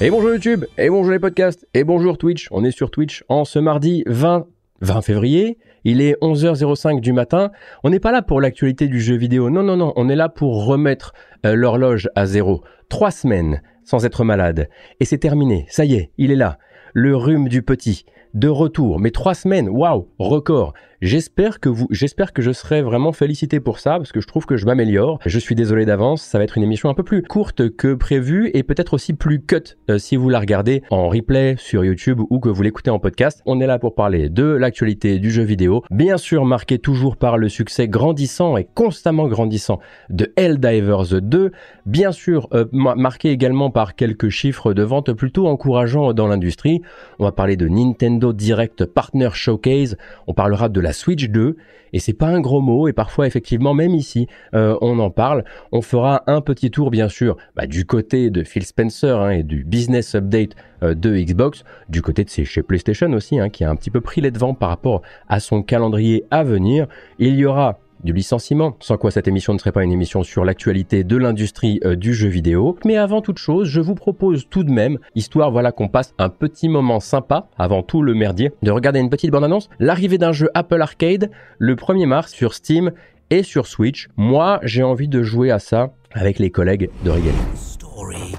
Et bonjour YouTube, et bonjour les podcasts, et bonjour Twitch. On est sur Twitch en ce mardi 20, 20 février. Il est 11h05 du matin. On n'est pas là pour l'actualité du jeu vidéo. Non, non, non. On est là pour remettre euh, l'horloge à zéro. Trois semaines sans être malade. Et c'est terminé. Ça y est, il est là. Le rhume du petit. De retour. Mais trois semaines. Waouh, record. J'espère que vous, j'espère que je serai vraiment félicité pour ça parce que je trouve que je m'améliore. Je suis désolé d'avance, ça va être une émission un peu plus courte que prévu et peut-être aussi plus cut euh, si vous la regardez en replay sur YouTube ou que vous l'écoutez en podcast. On est là pour parler de l'actualité du jeu vidéo, bien sûr marqué toujours par le succès grandissant et constamment grandissant de Helldivers 2, bien sûr euh, marqué également par quelques chiffres de vente plutôt encourageants dans l'industrie. On va parler de Nintendo Direct Partner Showcase, on parlera de la Switch 2 et c'est pas un gros mot et parfois effectivement même ici euh, on en parle. On fera un petit tour bien sûr bah, du côté de Phil Spencer hein, et du business update euh, de Xbox, du côté de chez PlayStation aussi hein, qui a un petit peu pris les devants par rapport à son calendrier à venir. Il y aura du licenciement, sans quoi cette émission ne serait pas une émission sur l'actualité de l'industrie euh, du jeu vidéo. Mais avant toute chose, je vous propose tout de même, histoire voilà qu'on passe un petit moment sympa avant tout le merdier, de regarder une petite bande-annonce, l'arrivée d'un jeu Apple Arcade le 1er mars sur Steam et sur Switch. Moi, j'ai envie de jouer à ça avec les collègues de Regal. Story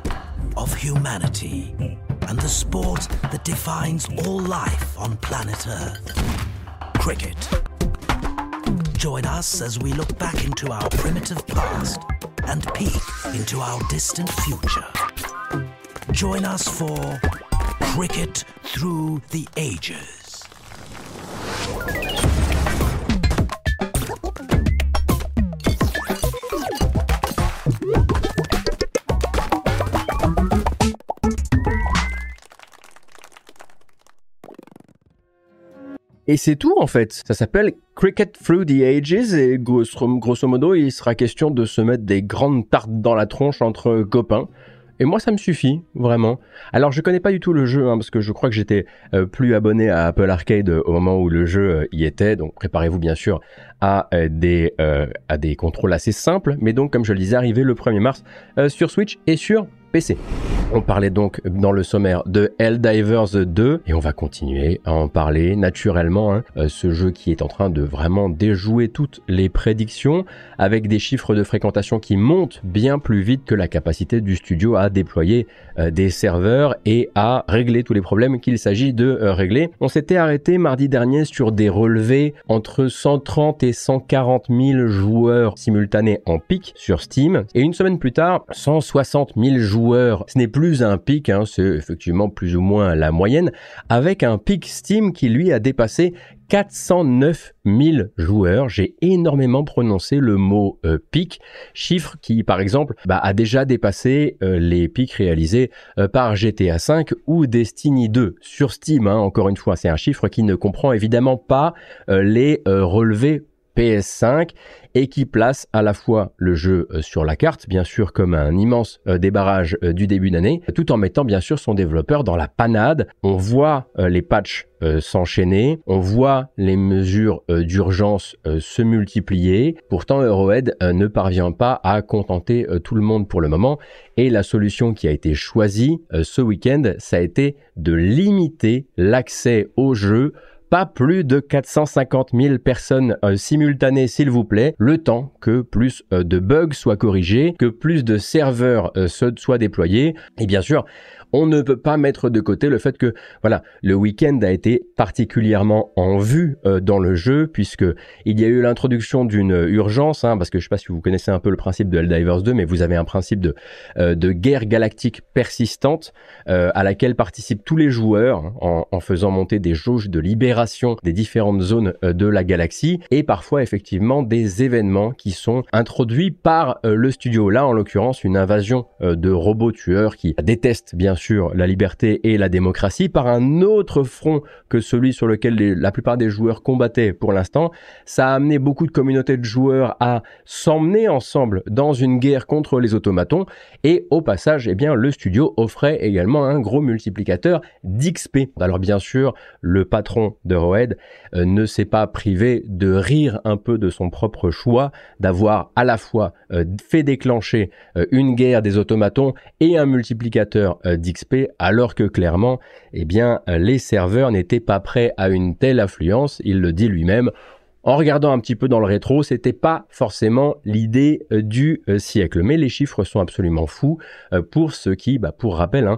of humanity and the sport that defines all life on planet Earth. Cricket. Join us as we look back into our primitive past and peek into our distant future. Join us for Cricket Through the Ages. Et c'est tout en fait. Ça s'appelle Cricket Through the Ages et grosso, modo il sera question de se mettre des grandes tartes dans la tronche entre copains. Et moi, ça me suffit, vraiment. Alors, je connais pas du tout le jeu, hein, parce que je crois que j'étais euh, plus abonné à Apple Arcade au moment où le jeu euh, y était. Donc, préparez-vous bien sûr à euh, des à des contrôles assez simples. Mais donc, comme je le disais, arrivé le 1er mars sur Switch et sur On parlait donc dans le sommaire de Helldivers 2 et on va continuer à en parler naturellement. Hein. Euh, ce jeu qui est en train de vraiment déjouer toutes les prédictions avec des chiffres de fréquentation qui montent bien plus vite que la capacité du studio à déployer euh, des serveurs et à régler tous les problèmes qu'il s'agit de euh, régler. On s'était arrêté mardi dernier sur des relevés entre 130 et 140 000 joueurs simultanés en pic sur Steam et une semaine plus tard 160 000 joueurs ce n'est plus un pic, hein, c'est effectivement plus ou moins la moyenne, avec un pic Steam qui lui a dépassé 409 000 joueurs. J'ai énormément prononcé le mot euh, pic, chiffre qui par exemple bah, a déjà dépassé euh, les pics réalisés euh, par GTA V ou Destiny 2 sur Steam. Hein. encore une fois, c'est un chiffre qui ne comprend évidemment pas les relevés PS5 et qui place à la fois le jeu euh, sur la carte, bien sûr comme un immense euh, débarrage euh, du début d'année, tout en mettant bien sûr son développeur dans la panade. On voit les patchs s'enchaîner, on voit les mesures d'urgence se multiplier. Pourtant, Eurohead ne parvient pas à contenter tout le monde pour le moment. Et la solution qui a été choisie ce week-end, ça a été de limiter l'accès au jeu pas plus de 450 000 personnes euh, simultanées s'il vous plaît, le temps que plus euh, de bugs soient corrigés, que plus de serveurs euh, soient déployés, et bien sûr, on ne peut pas mettre de côté le fait que voilà le week-end a été particulièrement en vue euh, dans le jeu puisque il y a eu l'introduction d'une urgence hein, parce que je sais pas si vous connaissez un peu le principe de Helldivers 2 mais vous avez un principe de euh, de guerre galactique persistante euh, à laquelle participent tous les joueurs hein, en, en, faisant monter des jauges de libération des différentes zones de la galaxie et parfois effectivement des événements qui sont introduits par le studio. Là en l'occurrence une invasion de robots tueurs qui détestent bien sur la liberté et la démocratie par un autre front que celui sur lequel la plupart des joueurs combattaient pour l'instant. Ça a amené beaucoup de communautés de joueurs à s'emmener ensemble dans une guerre contre les automatons et au passage, eh bien, le studio offrait également un gros multiplicateur d'XP. Alors bien sûr, le patron de Roed euh, ne s'est pas privé de rire un peu de son propre choix d'avoir à la fois euh, fait déclencher euh, une guerre des automatons et un multiplicateur d'XP alors que clairement, eh bien, les serveurs n'étaient pas prêts à une telle affluence. Il le dit lui-même en regardant un petit peu dans le rétro, c'était pas forcément l'idée euh, du euh, siècle, mais les chiffres sont absolument fous euh, pour ce qui, bah, pour rappel, hein,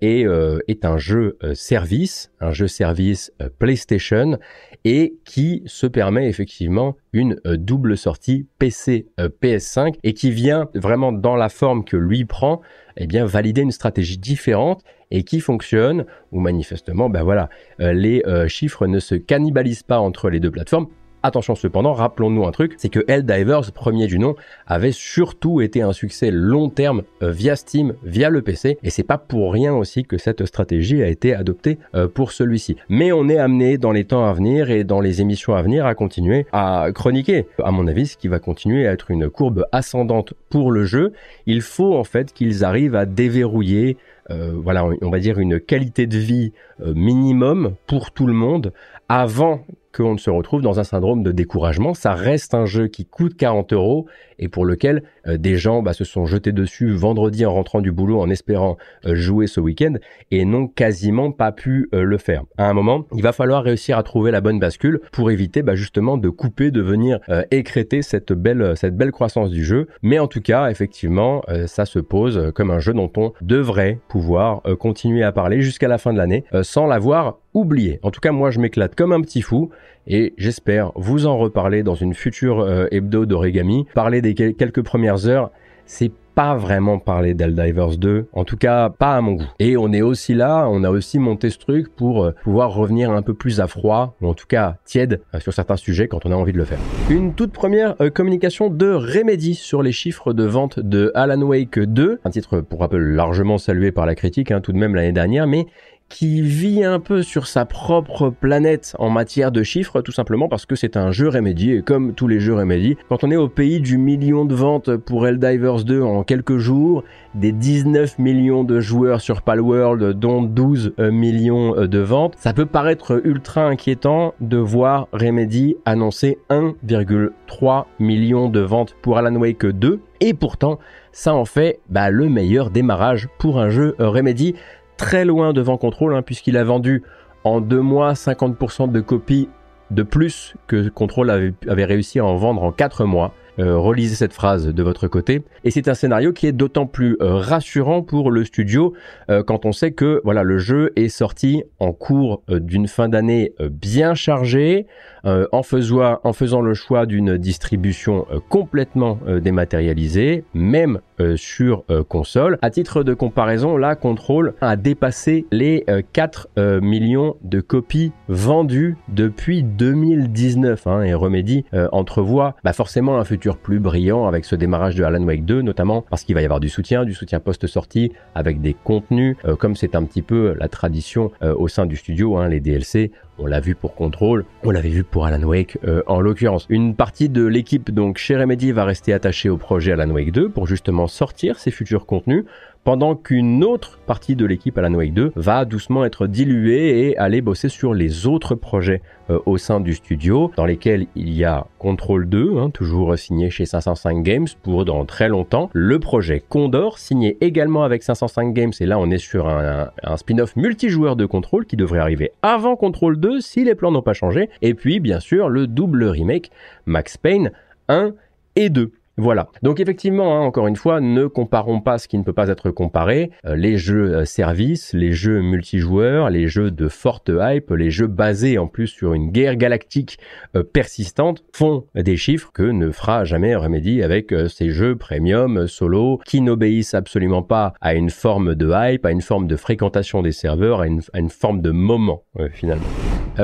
est, un jeu service, un jeu service PlayStation et qui se permet effectivement une double sortie PC PS5 et qui vient vraiment dans la forme que lui prend, eh bien valider une stratégie différente et qui fonctionne où manifestement, ben voilà, les chiffres ne se cannibalisent pas entre les deux plateformes Attention cependant, rappelons-nous un truc, c'est que Helldivers, premier du nom, avait surtout été un succès long terme euh, via Steam, via le PC, et c'est pas pour rien aussi que cette stratégie a été adoptée euh, pour celui-ci. Mais on est amené dans les temps à venir et dans les émissions à venir à continuer à chroniquer, à mon avis, ce qui va continuer à être une courbe ascendante pour le jeu. Il faut en fait qu'ils arrivent à déverrouiller euh, voilà, on va dire une qualité de vie minimum pour tout le monde avant qu'on ne se retrouve dans un syndrome de découragement. Ça reste un jeu qui coûte 40 euros et pour lequel euh, des gens bah, se sont jetés dessus vendredi en rentrant du boulot en espérant euh, jouer ce week-end et n'ont quasiment pas pu euh, le faire. À un moment, il va falloir réussir à trouver la bonne bascule pour éviter bah, justement de couper, de venir écréter cette belle, cette belle croissance du jeu. Mais en tout cas, effectivement, ça se pose comme un jeu dont on devrait pouvoir continuer à parler jusqu'à la fin de l'année sans l'avoir oublié. En tout cas, moi, je m'éclate comme un petit fou et j'espère vous en reparler dans une future euh, hebdo d'origami. Parler des quelques premières heures, c'est pas vraiment parler d'Eldivers 2, en tout cas pas à mon goût. Et on est aussi là, on a aussi monté ce truc pour euh, pouvoir revenir un peu plus à froid, ou en tout cas tiède euh, sur certains sujets quand on a envie de le faire. Une toute première communication de Remedy sur les chiffres de vente de Alan Wake 2, un titre pour rappel largement salué par la critique hein, tout de même l'année dernière, mais qui vit un peu sur sa propre planète en matière de chiffres, tout simplement parce que c'est un jeu Remedy, et comme tous les jeux Remedy, quand on est au pays du million de ventes pour Helldivers 2 en quelques jours, des 19 millions de joueurs sur Palworld, dont 12 euh, millions euh, de ventes, ça peut paraître ultra inquiétant de voir Remedy annoncer 1,3 million de ventes pour Alan Wake 2, et pourtant, ça en fait bah, le meilleur démarrage pour un jeu euh, Remedy très loin devant Control, hein, puisqu'il a vendu en deux mois 50% de copies de plus que Control avait, réussi à en vendre en quatre mois. Euh, relisez cette phrase de votre côté. Et c'est un scénario qui est d'autant plus euh, rassurant pour le studio euh, quand on sait que voilà le jeu est sorti en cours d'une fin d'année bien chargée, en, faisant, en faisant le choix d'une distribution complètement dématérialisée, même sur console. À titre de comparaison, la Control a dépassé les 4 millions de copies vendues depuis 2019 hein, et Remedy entrevoit bah, forcément un futur plus brillant avec ce démarrage de Alan Wake 2, notamment parce qu'il va y avoir du soutien, du soutien post-sortie avec des contenus, euh, comme c'est un petit peu la tradition euh, au sein du studio, hein, les DLC. On l'a vu pour Control, on l'avait vu pour Alan Wake euh, en l'occurrence. Une partie de l'équipe donc chez Remedy va rester attachée au projet Alan Wake 2 pour justement sortir ses futurs contenus pendant qu'une autre partie de l'équipe Alan Wake 2 va doucement être diluée et aller bosser sur les autres projets euh, au sein du studio, dans lesquels il y a Control 2, hein, toujours signé chez 505 Games pour dans très longtemps, le projet Condor, signé également avec 505 Games, et là on est sur un, un spin-off multijoueur de Control qui devrait arriver avant Control 2 si les plans n'ont pas changé, et puis bien sûr le double remake Max Payne 1 et 2. Voilà. Donc effectivement, hein, encore une fois, ne comparons pas ce qui ne peut pas être comparé. Euh, les jeux euh, services, les jeux multijoueurs, les jeux de forte hype, les jeux basés en plus sur une guerre galactique euh, persistante font des chiffres que ne fera jamais Remedy avec ces jeux premium, solo, qui n'obéissent absolument pas à une forme de hype, à une forme de fréquentation des serveurs, à une, à une forme de moment finalement.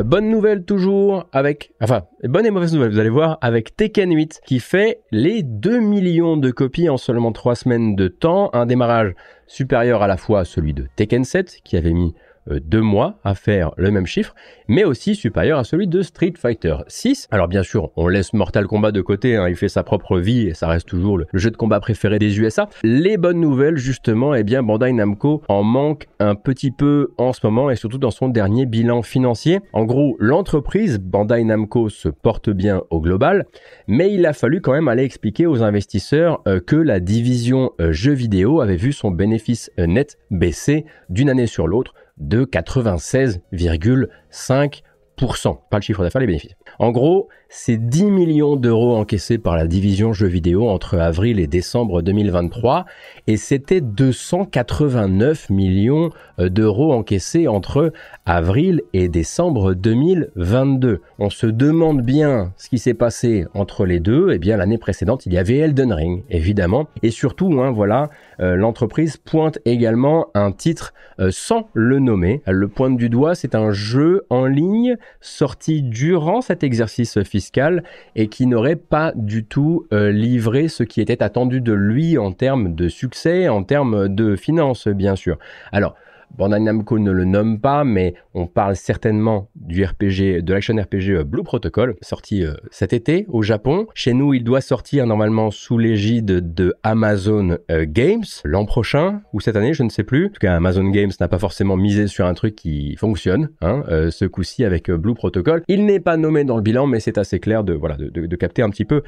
bonne nouvelle toujours avec, enfin, bonne et mauvaise nouvelle, vous allez voir, avec Tekken 8 qui fait les 2 millions de copies en seulement 3 semaines de temps, un démarrage supérieur à la fois à celui de Tekken 7 qui avait mis deux mois à faire le même chiffre, mais aussi supérieur à celui de Street Fighter 6. Alors bien sûr, on laisse Mortal Kombat de côté, hein, il fait sa propre vie et ça reste toujours le, jeu de combat préféré des USA. Les bonnes nouvelles, justement, eh bien Bandai Namco en manque un petit peu en ce moment et surtout dans son dernier bilan financier. En gros, l'entreprise Bandai Namco se porte bien au global, mais il a fallu quand même aller expliquer aux investisseurs euh, que la division euh, jeux vidéo avait vu son bénéfice net baisser d'une année sur l'autre de 96,5%. Pas le chiffre d'affaires, les bénéfices. En gros, c'est 10 millions d'euros encaissés par la division jeux vidéo entre avril et décembre 2023 et c'était 289 millions euh, d'euros encaissés entre avril et décembre 2022. On se demande bien ce qui s'est passé entre les deux. Eh bien, l'année précédente, il y avait Elden Ring, évidemment. Et surtout, hein, voilà, euh, l'entreprise pointe également un titre euh, sans le nommer. Elle le pointe du doigt. C'est un jeu en ligne sorti durant cet exercice fiscal et qui n'aurait pas du tout euh, livré ce qui était attendu de lui en termes de succès, en termes de finances, bien sûr. Alors, Bandai Namco ne le nomme pas, mais on parle certainement du RPG, de l'action RPG euh, Blue Protocol, sorti euh, cet été au Japon. Chez nous, il doit sortir normalement sous l'égide de Amazon euh, Games l'an prochain ou cette année, je ne sais plus. En tout cas, Amazon Games n'a pas forcément misé sur un truc qui fonctionne, hein, ce coup-ci avec Blue Protocol. Il n'est pas nommé dans le bilan, mais c'est assez clair de voilà de, capter un petit peu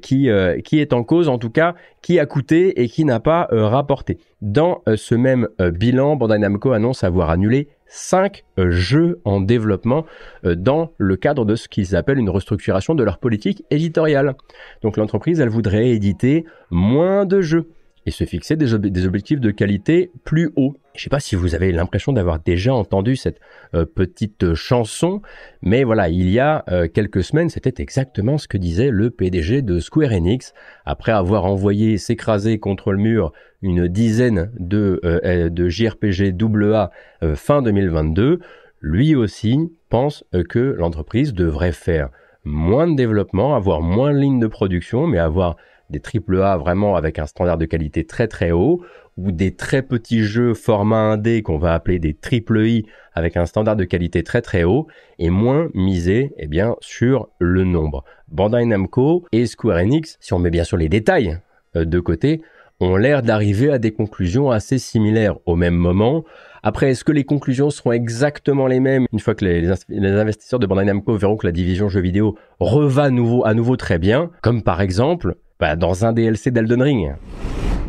qui qui est en cause, en tout cas, qui a coûté et qui n'a pas rapporté. Dans ce même bilan, Bandai Namco annonce avoir annulé 5 euh, jeux en développement euh, dans le cadre de ce qu'ils appellent une restructuration de leur politique éditoriale. Donc l'entreprise, elle voudrait éditer moins de jeux et se fixer des, objectifs de qualité plus hauts. Je ne sais pas si vous avez l'impression d'avoir déjà entendu cette euh, petite chanson, mais voilà, il y a euh, quelques semaines, c'était exactement ce que disait le PDG de Square Enix, après avoir envoyé s'écraser contre le mur une dizaine de, euh, de JRPG AA fin 2022. Lui aussi pense que l'entreprise devrait faire moins de développement, avoir moins de lignes de production, mais avoir des AAA vraiment avec un standard de qualité très très haut, ou des très petits jeux format 1D qu'on va appeler des triple I avec un standard de qualité très très haut, et moins misé eh bien, sur le nombre. Bandai Namco et Square Enix, si on met bien sûr les détails euh, de côté, ont l'air d'arriver à des conclusions assez similaires au même moment. Après, est-ce que les conclusions seront exactement les mêmes une fois que les, investisseurs de Bandai Namco verront que la division jeux vidéo reva nouveau, à nouveau très bien, comme par exemple bah, dans un DLC d'Elden Ring?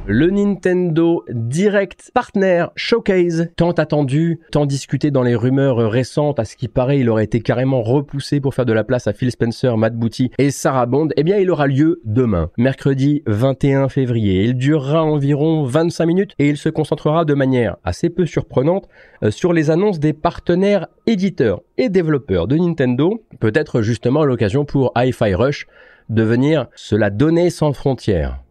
Le Nintendo Direct Partner Showcase, tant attendu, tant discuté dans les rumeurs récentes, à ce qui paraît, il aurait été carrément repoussé pour faire de la place à Phil Spencer, Matt Booty et Sarah Bond, eh bien il aura lieu demain, mercredi 21 février. Il durera environ 25 minutes et il se concentrera de manière assez peu surprenante euh, sur les annonces des partenaires éditeurs et développeurs de Nintendo, peut-être justement l'occasion pour Hi-Fi Rush de venir se la donner sans frontières.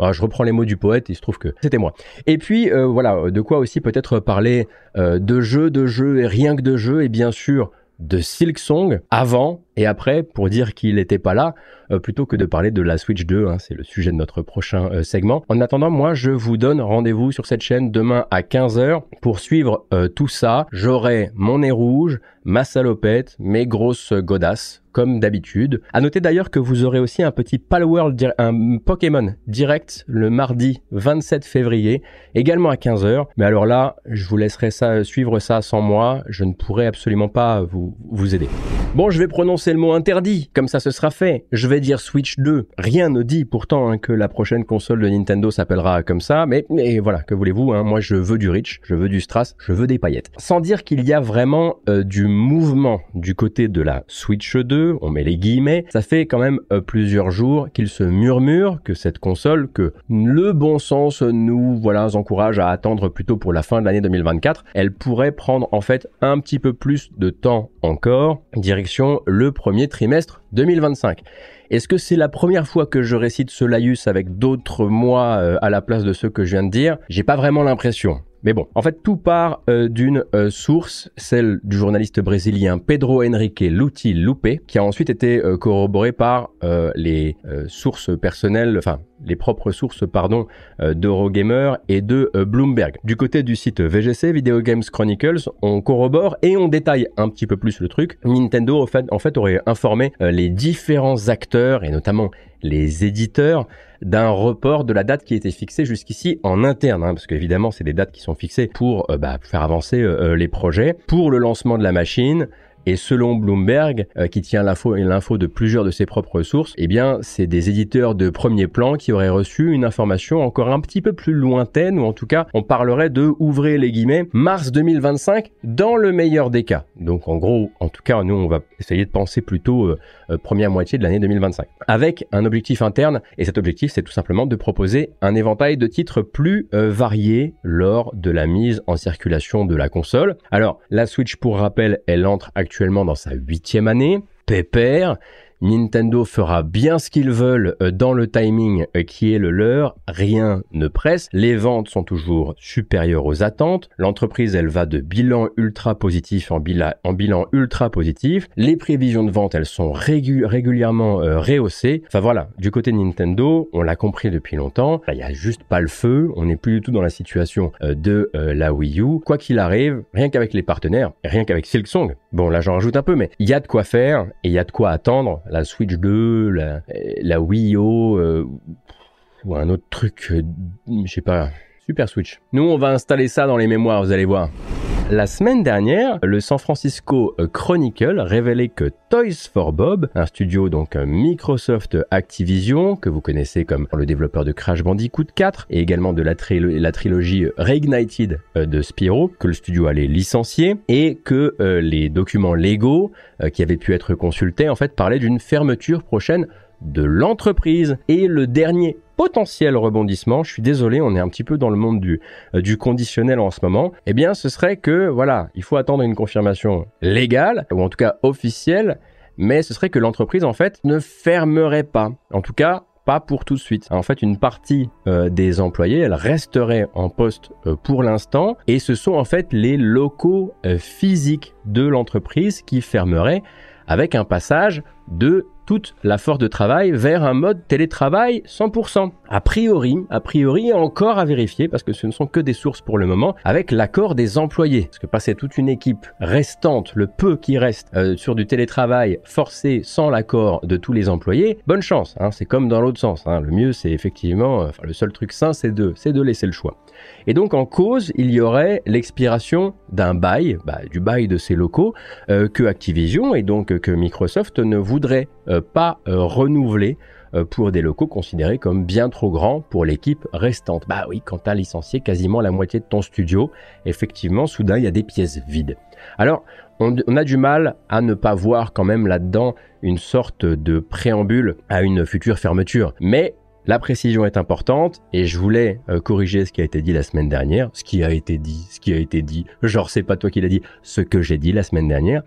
Ah, je reprends les mots du poète, il se trouve que c'était moi. Et puis euh, voilà, de quoi aussi peut-être parler euh, de jeux, de jeux et rien que de jeux, et bien sûr de Silk Song avant et après pour dire qu'il n'était pas là, euh, plutôt que de parler de la Switch 2, hein, c'est le sujet de notre prochain segment. En attendant, moi je vous donne rendez-vous sur cette chaîne demain à 15h pour suivre tout ça. J'aurai mon nez rouge, ma salopette, mes grosses godasses comme d'habitude. À noter d'ailleurs que vous aurez aussi un petit Palworld, un Pokémon direct le mardi 27 février, également à 15h. Mais alors là, je vous laisserai ça, suivre ça sans moi. Je ne pourrai absolument pas vous, vous aider. Bon, je vais prononcer le mot interdit, comme ça ce sera fait. Je vais dire Switch 2. Rien ne dit pourtant hein, que la prochaine console de Nintendo s'appellera comme ça, mais, mais voilà, que voulez-vous, hein, moi je veux du Rich, je veux du Strass, je veux des paillettes. Sans dire qu'il y a vraiment euh, du mouvement du côté de la Switch 2, on met les guillemets, ça fait quand même euh, plusieurs jours qu'il se murmure que cette console, que le bon sens nous voilà encourage à attendre plutôt pour la fin de l'année 2024, elle pourrait prendre en fait un petit peu plus de temps encore, direction le premier trimestre 2025. Est-ce que c'est la première fois que je récite ce laïus avec d'autres mois euh, à la place de ceux que je viens de dire? J'ai pas vraiment l'impression. Mais bon, en fait, tout part euh, d'une euh, source, celle du journaliste brésilien Pedro Henrique Luti Lupe, qui a ensuite été euh, corroborée par les sources personnelles, enfin les propres sources pardon d'Eurogamer et de Bloomberg. Du côté du site VGC, Video Games Chronicles, on corrobore et on détaille un petit peu plus le truc. Nintendo en fait aurait informé les différents acteurs et notamment les éditeurs d'un report de la date qui était fixée jusqu'ici en interne, hein, parce qu'évidemment c'est des dates qui sont fixées pour euh, bah, faire avancer euh, les projets, pour le lancement de la machine, et selon Bloomberg, euh, qui tient l'info, de plusieurs de ses propres sources, eh bien, c'est des éditeurs de premier plan qui auraient reçu une information encore un petit peu plus lointaine, ou en tout cas, on parlerait de, ouvrez les guillemets, mars 2025 dans le meilleur des cas. Donc, en gros, en tout cas, nous, on va essayer de penser plutôt euh, euh, première moitié de l'année 2025. Avec un objectif interne, et cet objectif, c'est tout simplement de proposer un éventail de titres plus variés lors de la mise en circulation de la console. Alors, la Switch, pour rappel, elle entre actuellement actuellement dans sa huitième année, pépère, Nintendo fera bien ce qu'ils veulent euh, dans le timing euh, qui est le leur, rien ne presse, les ventes sont toujours supérieures aux attentes, l'entreprise elle va de bilan ultra positif en, bilan ultra positif, les prévisions de vente elles sont régulièrement euh, rehaussées, enfin voilà, du côté Nintendo, on l'a compris depuis longtemps, il n'y a juste pas le feu, on n'est plus du tout dans la situation de la Wii U, quoi qu'il arrive, rien qu'avec les partenaires, rien qu'avec Silksong, bon là j'en rajoute un peu, mais il y a de quoi faire et il y a de quoi attendre, la Switch 2, la, Wii U, euh, ou un autre truc, euh, je sais pas, Super Switch. Nous, on va installer ça dans les mémoires, vous allez voir. La semaine dernière, le San Francisco Chronicle révélait que Toys for Bob, un studio donc Microsoft Activision, que vous connaissez comme le développeur de Crash Bandicoot 4 et également de la, trilogie Reignited euh, de Spyro, que le studio allait licencier et que euh, les documents légaux euh, qui avaient pu être consultés en fait parlaient d'une fermeture prochaine de l'entreprise. Et le dernier potentiel rebondissement, je suis désolé, on est un petit peu dans le monde du, euh, du conditionnel en ce moment, eh bien ce serait que, voilà, il faut attendre une confirmation légale, ou en tout cas officielle, mais ce serait que l'entreprise, en fait, ne fermerait pas. En tout cas, pas pour tout de suite. En fait, une partie euh, des employés, elle resterait en poste euh, pour l'instant, et ce sont en fait les locaux physiques de l'entreprise qui fermeraient avec un passage de toute la force de travail vers un mode télétravail 100%. A priori, a priori encore à vérifier parce que ce ne sont que des sources pour le moment avec l'accord des employés. Parce que passer toute une équipe restante, le peu qui reste euh, sur du télétravail forcé sans l'accord de tous les employés, bonne chance. Hein, c'est comme dans l'autre sens. Hein. Le mieux c'est effectivement, enfin, le seul truc sain c'est de, de laisser le choix. Et donc en cause, il y aurait l'expiration d'un bail, bah, du bail de ces locaux, euh, que Activision et donc que Microsoft ne voudrait euh, pas euh, renouveler pour des locaux considérés comme bien trop grands pour l'équipe restante. Bah oui, quand tu as licencié quasiment la moitié de ton studio, effectivement, soudain, il y a des pièces vides. Alors, on, a du mal à ne pas voir quand même là-dedans une sorte de préambule à une future fermeture. Mais la précision est importante et je voulais euh, corriger ce qui a été dit la semaine dernière, ce qui a été dit, ce qui a été dit, genre c'est pas toi qui l'as dit, ce que j'ai dit la semaine dernière.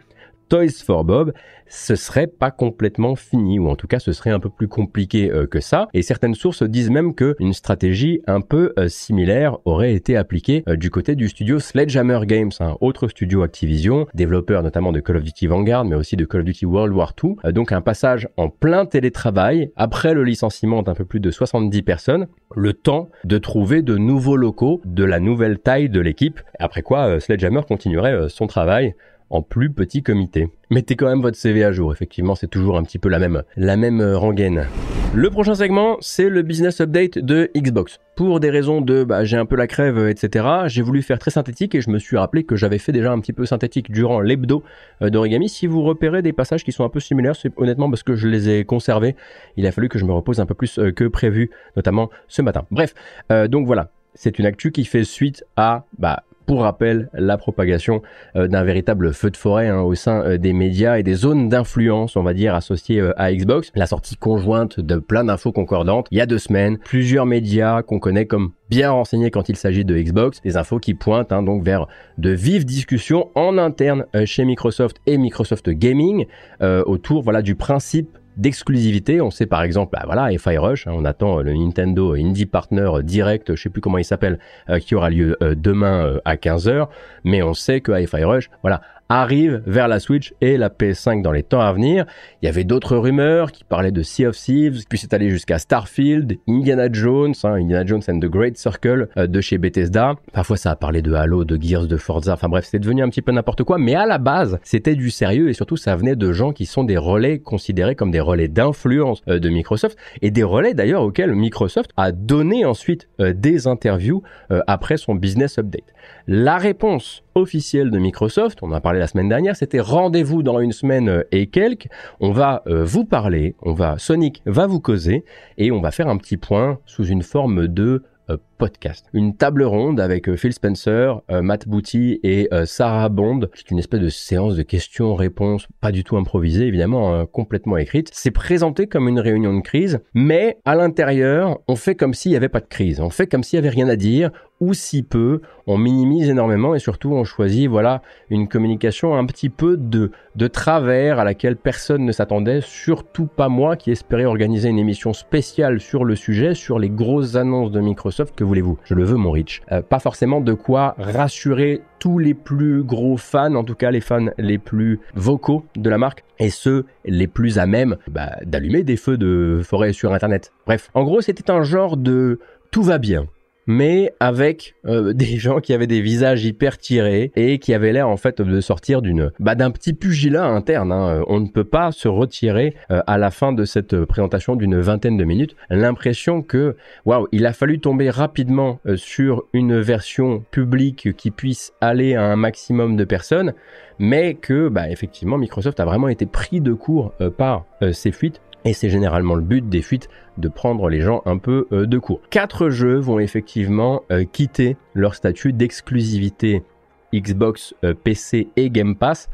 Toys for Bob, ce serait pas complètement fini, ou en tout cas ce serait un peu plus compliqué euh, que ça. Et certaines sources disent même que une stratégie un peu euh, similaire aurait été appliquée euh, du côté du studio Sledgehammer Games, un autre studio Activision, développeur notamment de Call of Duty Vanguard, mais aussi de Call of Duty World War II. donc un passage en plein télétravail après le licenciement d'un peu plus de 70 personnes, le temps de trouver de nouveaux locaux, de la nouvelle taille de l'équipe. Après quoi, Sledgehammer continuerait son travail en plus petit comité. Mettez quand même votre CV à jour, effectivement, c'est toujours un petit peu la même, la même euh, rengaine. Le prochain segment, c'est le business update de Xbox. Pour des raisons de bah, j'ai un peu la crève, etc., j'ai voulu faire très synthétique et je me suis rappelé que j'avais fait déjà un petit peu synthétique durant l'hebdo euh, d'origami. Si vous repérez des passages qui sont un peu similaires, c'est honnêtement parce que je les ai conservés. Il a fallu que je me repose un peu plus euh, que prévu, notamment ce matin. Bref, donc voilà, c'est une actu qui fait suite à bah, pour rappel, la propagation euh, d'un véritable feu de forêt hein, au sein euh, des médias et des zones d'influence, on va dire, associées euh, à Xbox. La sortie conjointe de plein d'infos concordantes il y a deux semaines. Plusieurs médias qu'on connaît comme bien renseignés quand il s'agit de Xbox. Des infos qui pointent hein, donc vers de vives discussions en interne chez Microsoft et Microsoft Gaming autour voilà du principe d'exclusivité. On sait par exemple, bah voilà, FI Rush, hein, on attend le Nintendo Indie Partner Direct, je sais plus comment il s'appelle, euh, qui aura lieu euh, demain euh, à 15h, mais on sait que Rush, voilà, arrive vers la Switch et la PS5 dans les temps à venir. Il y avait d'autres rumeurs qui parlaient de Sea of Thieves, puis c'est allé jusqu'à Starfield, Indiana Jones, hein, Indiana Jones and the Great Circle euh, de chez Bethesda. Parfois ça a parlé de Halo, de Gears, de Forza, enfin bref, c'était devenu un petit peu n'importe quoi, mais à la base, c'était du sérieux et surtout ça venait de gens qui sont des relais considérés comme des relais d'influence euh, de Microsoft et des relais d'ailleurs auxquels Microsoft a donné ensuite euh, des interviews après son business update. La réponse officielle de Microsoft, on en a parlé la semaine dernière, c'était rendez-vous dans une semaine et quelques. On va vous parler, on va Sonic va vous causer et on va faire un petit point sous une forme de euh, podcast. Une table ronde avec euh, Phil Spencer, euh, Matt Booty et Sarah Bond. C'est une espèce de séance de questions-réponses, pas du tout improvisée évidemment, hein, complètement écrite. C'est présenté comme une réunion de crise, mais à l'intérieur, on fait comme s'il n'y avait pas de crise. On fait comme s'il n'y avait rien à dire ou si peu, on minimise énormément et surtout on choisit voilà une communication un petit peu de, de travers à laquelle personne ne s'attendait, surtout pas moi qui espérais organiser une émission spéciale sur le sujet, sur les grosses annonces de Microsoft, que voulez-vous Je le veux mon Rich. Euh, pas forcément de quoi rassurer tous les plus gros fans, en tout cas les fans les plus vocaux de la marque, et ceux les plus à même bah, d'allumer des feux de forêt sur Internet. Bref, en gros c'était un genre de tout va bien mais avec euh, des gens qui avaient des visages hyper tirés et qui avaient l'air en fait de sortir d'une bah, d'un petit pugilat interne. Hein. On ne peut pas se retirer euh, à la fin de cette présentation d'une vingtaine de minutes l'impression que waouh, il a fallu tomber rapidement euh, sur une version publique qui puisse aller à un maximum de personnes, mais que bah, effectivement Microsoft a vraiment été pris de court par ces fuites et c'est généralement le but des fuites de prendre les gens un peu euh, de court. Quatre jeux vont effectivement euh, quitter leur statut d'exclusivité Xbox, euh, PC et Game Pass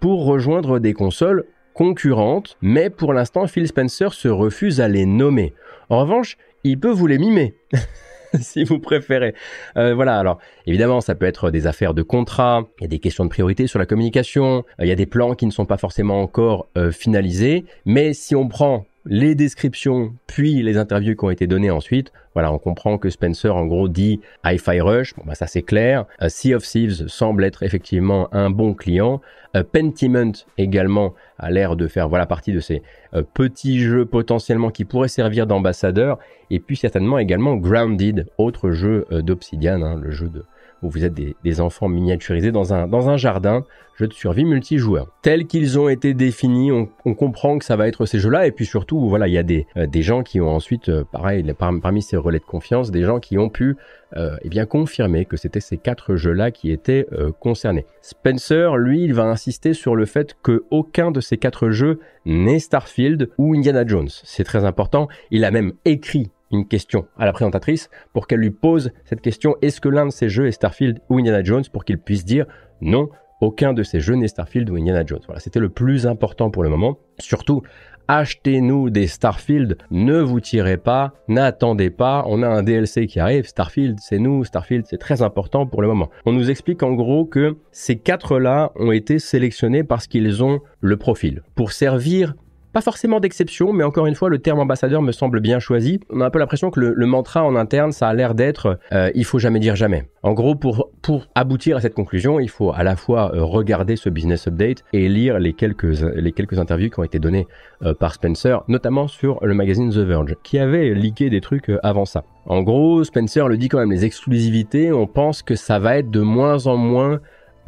pour rejoindre des consoles concurrentes, mais pour l'instant Phil Spencer se refuse à les nommer. En revanche, il peut vous les mimer. si vous préférez. voilà, alors évidemment, ça peut être des affaires de contrat, il y a des questions de priorité sur la communication, il y a des plans qui ne sont pas forcément encore finalisés, mais si on prend les descriptions, puis les interviews qui ont été données ensuite, voilà, on comprend que Spencer, en gros, dit Hi-Fi Rush. Bon, bah, ça c'est clair. Euh, sea of Thieves semble être effectivement un bon client. Uh, Pentiment également a l'air de faire voilà partie de ces euh, petits jeux potentiellement qui pourraient servir d'ambassadeur. Et puis certainement également Grounded, autre jeu d'Obsidian, hein, le jeu de où vous êtes des, enfants miniaturisés dans un, dans un jardin, jeu de survie multijoueur. Tels qu'ils ont été définis, on, comprend que ça va être ces jeux-là, et puis surtout, voilà, il y a des, euh, des gens qui ont ensuite, euh, pareil, parmi ces relais de confiance, des gens qui ont pu euh, eh bien confirmer que c'était ces quatre jeux-là qui étaient concernés. Spencer, lui, il va insister sur le fait que aucun de ces quatre jeux n'est Starfield ou Indiana Jones. C'est très important. Il a même écrit une question à la présentatrice pour qu'elle lui pose cette question est-ce que l'un de ces jeux est Starfield ou Indiana Jones pour qu'il puisse dire non, aucun de ces jeux n'est Starfield ou Indiana Jones. Voilà, c'était le plus important pour le moment. Surtout, achetez-nous des Starfield, ne vous tirez pas, n'attendez pas, on a un DLC qui arrive, Starfield, c'est nous, Starfield, c'est très important pour le moment. On nous explique en gros que ces quatre-là ont été sélectionnés parce qu'ils ont le profil pour servir pas forcément d'exception, mais encore une fois, le terme ambassadeur me semble bien choisi. On a un peu l'impression que le, mantra en interne, ça a l'air d'être euh, il faut jamais dire jamais. En gros, pour, aboutir à cette conclusion, il faut à la fois euh, regarder ce business update et lire les quelques, les quelques interviews qui ont été données euh, par Spencer, notamment sur le magazine The Verge, qui avait leaké des trucs avant ça. En gros, Spencer le dit quand même, les exclusivités, on pense que ça va être de moins en moins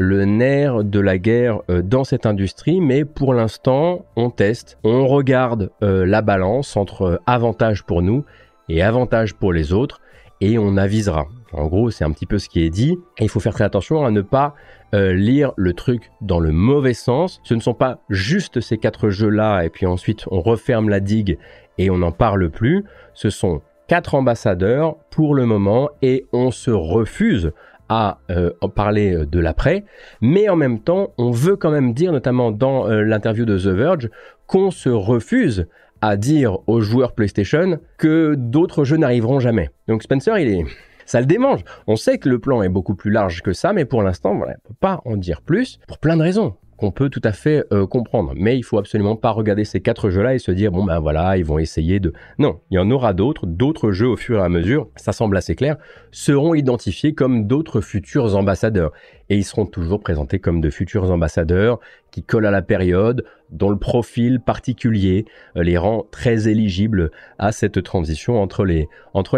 le nerf de la guerre euh, dans cette industrie, mais pour l'instant, on teste, on regarde euh, la balance entre euh, avantage pour nous et avantage pour les autres, et on avisera. En gros, c'est un petit peu ce qui est dit, et il faut faire très attention à ne pas lire le truc dans le mauvais sens. Ce ne sont pas juste ces quatre jeux-là, et puis ensuite on referme la digue et on n'en parle plus. Ce sont quatre ambassadeurs pour le moment, et on se refuse à euh, parler euh, de l'après, mais en même temps, on veut quand même dire, notamment dans euh, l'interview de The Verge, qu'on se refuse à dire aux joueurs PlayStation que d'autres jeux n'arriveront jamais. Donc Spencer, il est... Ça le démange. On sait que le plan est beaucoup plus large que ça, mais pour l'instant, voilà, on ne peut pas en dire plus pour plein de raisons peut tout à fait euh, comprendre. Mais il faut absolument pas regarder ces quatre jeux-là et se dire bon ben voilà, ils vont essayer de. Non, il y en aura d'autres. D'autres jeux au fur et à mesure, ça semble assez clair, seront identifiés comme d'autres futurs ambassadeurs. Et ils seront toujours présentés comme de futurs ambassadeurs qui collent à la période, dont le profil particulier euh, les rend très éligibles à cette transition entre les,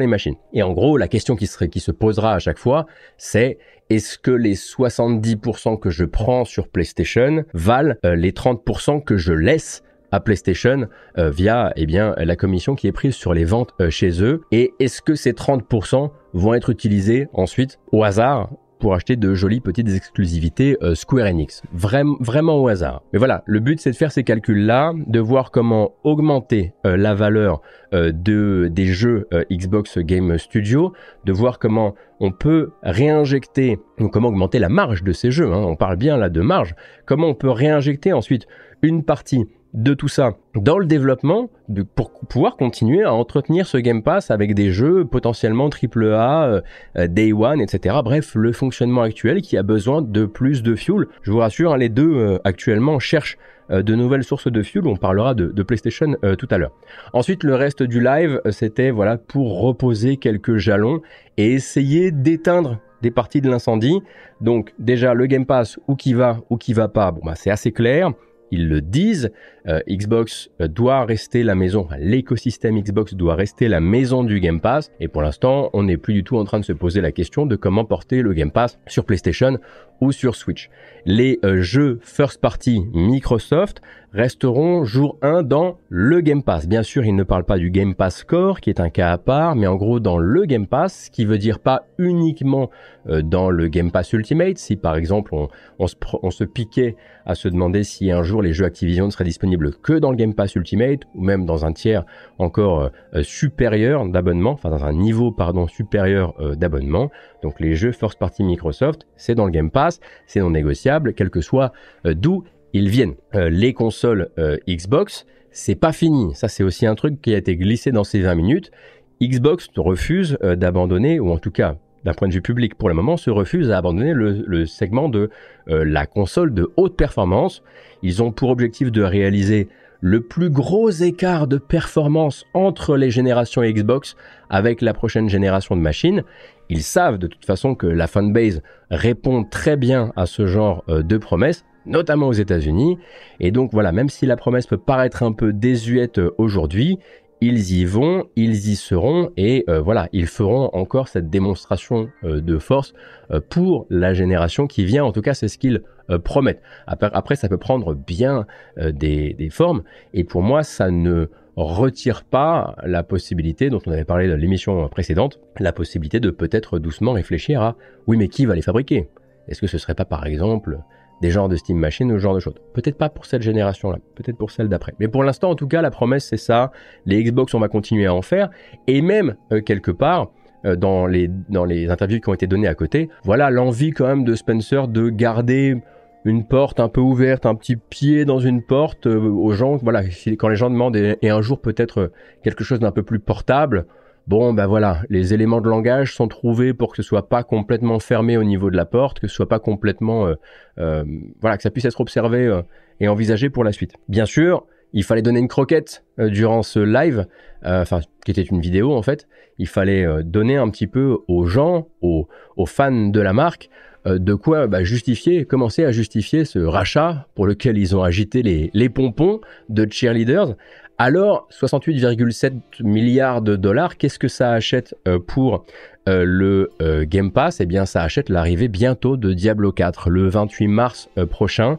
machines. Et en gros, la question qui, se posera à chaque fois, c'est est-ce que les 70% que je prends sur PlayStation valent euh, les 30% que je laisse à PlayStation euh, via eh la commission qui est prise sur les ventes chez eux? Et est-ce que ces 30% vont être utilisés ensuite au hasard pour acheter de jolies petites exclusivités euh, Square Enix. Vraiment, vraiment au hasard. Mais voilà, le but c'est de faire ces calculs-là, de voir comment augmenter euh, la valeur euh, de, des jeux Xbox Game Studio, de voir comment on peut réinjecter, ou comment augmenter la marge de ces jeux, hein. on parle bien là de marge, comment on peut réinjecter ensuite une partie de tout ça dans le développement pour pouvoir continuer à entretenir ce Game Pass avec des jeux potentiellement AAA, euh, euh, Day One, etc. Bref, le fonctionnement actuel qui a besoin de plus de fuel. Je vous rassure, hein, les deux euh, actuellement cherchent de nouvelles sources de fuel. On parlera de, PlayStation tout à l'heure. Ensuite, le reste du live, c'était voilà pour reposer quelques jalons et essayer d'éteindre des parties de l'incendie. Donc déjà le Game Pass où qui va ou qui va pas, bon bah c'est assez clair ils le disent. Euh, Xbox euh, doit rester la maison, l'écosystème Xbox doit rester la maison du Game Pass. Et pour l'instant, on n'est plus du tout en train de se poser la question de comment porter le Game Pass sur PlayStation ou sur Switch. Les euh, jeux first party Microsoft resteront jour 1 dans le Game Pass. Bien sûr, il ne parle pas du Game Pass Core, qui est un cas à part, mais en gros dans le Game Pass, ce qui veut dire pas uniquement euh, dans le Game Pass Ultimate. Si par exemple on, se, piquait à se demander si un jour les jeux Activision seraient disponibles que dans le Game Pass Ultimate, ou même dans un tiers encore euh, supérieur d'abonnement, enfin dans un niveau pardon supérieur euh, d'abonnement. Donc les jeux first party Microsoft, c'est dans le Game Pass, c'est non négociable, quel que soit d'où ils viennent. Euh, les consoles euh, Xbox, c'est pas fini. Ça, c'est aussi un truc qui a été glissé dans ces 20 minutes. Xbox refuse euh, d'abandonner, ou en tout cas, d'un point de vue public pour le moment, se refuse à abandonner le, segment de la console de haute performance. Ils ont pour objectif de réaliser le plus gros écart de performance entre les générations Xbox avec la prochaine génération de machines. Ils savent de toute façon que la fanbase répond très bien à ce genre de promesses notamment aux États-Unis. Et donc voilà, même si la promesse peut paraître un peu désuète euh, aujourd'hui, ils y vont, ils y seront et euh, voilà, ils feront encore cette démonstration euh, de force pour la génération qui vient. En tout cas, c'est ce qu'ils promettent. Après, ça peut prendre bien des, des, formes et pour moi, ça ne retire pas la possibilité dont on avait parlé dans l'émission précédente, la possibilité de peut-être doucement réfléchir à oui, mais qui va les fabriquer? Est-ce que ce serait pas par exemple des genres de Steam Machine ou ce genre de choses. Peut-être pas pour cette génération-là, peut-être pour celle d'après. Mais pour l'instant, en tout cas, la promesse, c'est ça. Les Xbox, on va continuer à en faire. Et même, euh, quelque part, euh, dans, les, dans les interviews qui ont été données à côté, voilà l'envie quand même de Spencer de garder une porte un peu ouverte, un petit pied dans une porte euh, aux gens. Voilà, quand les gens demandent et un jour peut-être quelque chose d'un peu plus portable, Bon, ben voilà, les éléments de langage sont trouvés pour que ce soit pas complètement fermé au niveau de la porte, que ce soit pas complètement, euh, euh, voilà, que ça puisse être observé euh, et envisagé pour la suite. Bien sûr, il fallait donner une croquette durant ce live, enfin, qui était une vidéo en fait. Il fallait donner un petit peu aux gens, aux, fans de la marque, de quoi bah, justifier, commencer à justifier ce rachat pour lequel ils ont agité les, les pompons de cheerleaders. Alors, 68,7 milliards de dollars, qu'est-ce que ça achète euh, pour euh, le euh, Game Pass? Eh bien, ça achète l'arrivée bientôt de Diablo 4, le 28 mars prochain.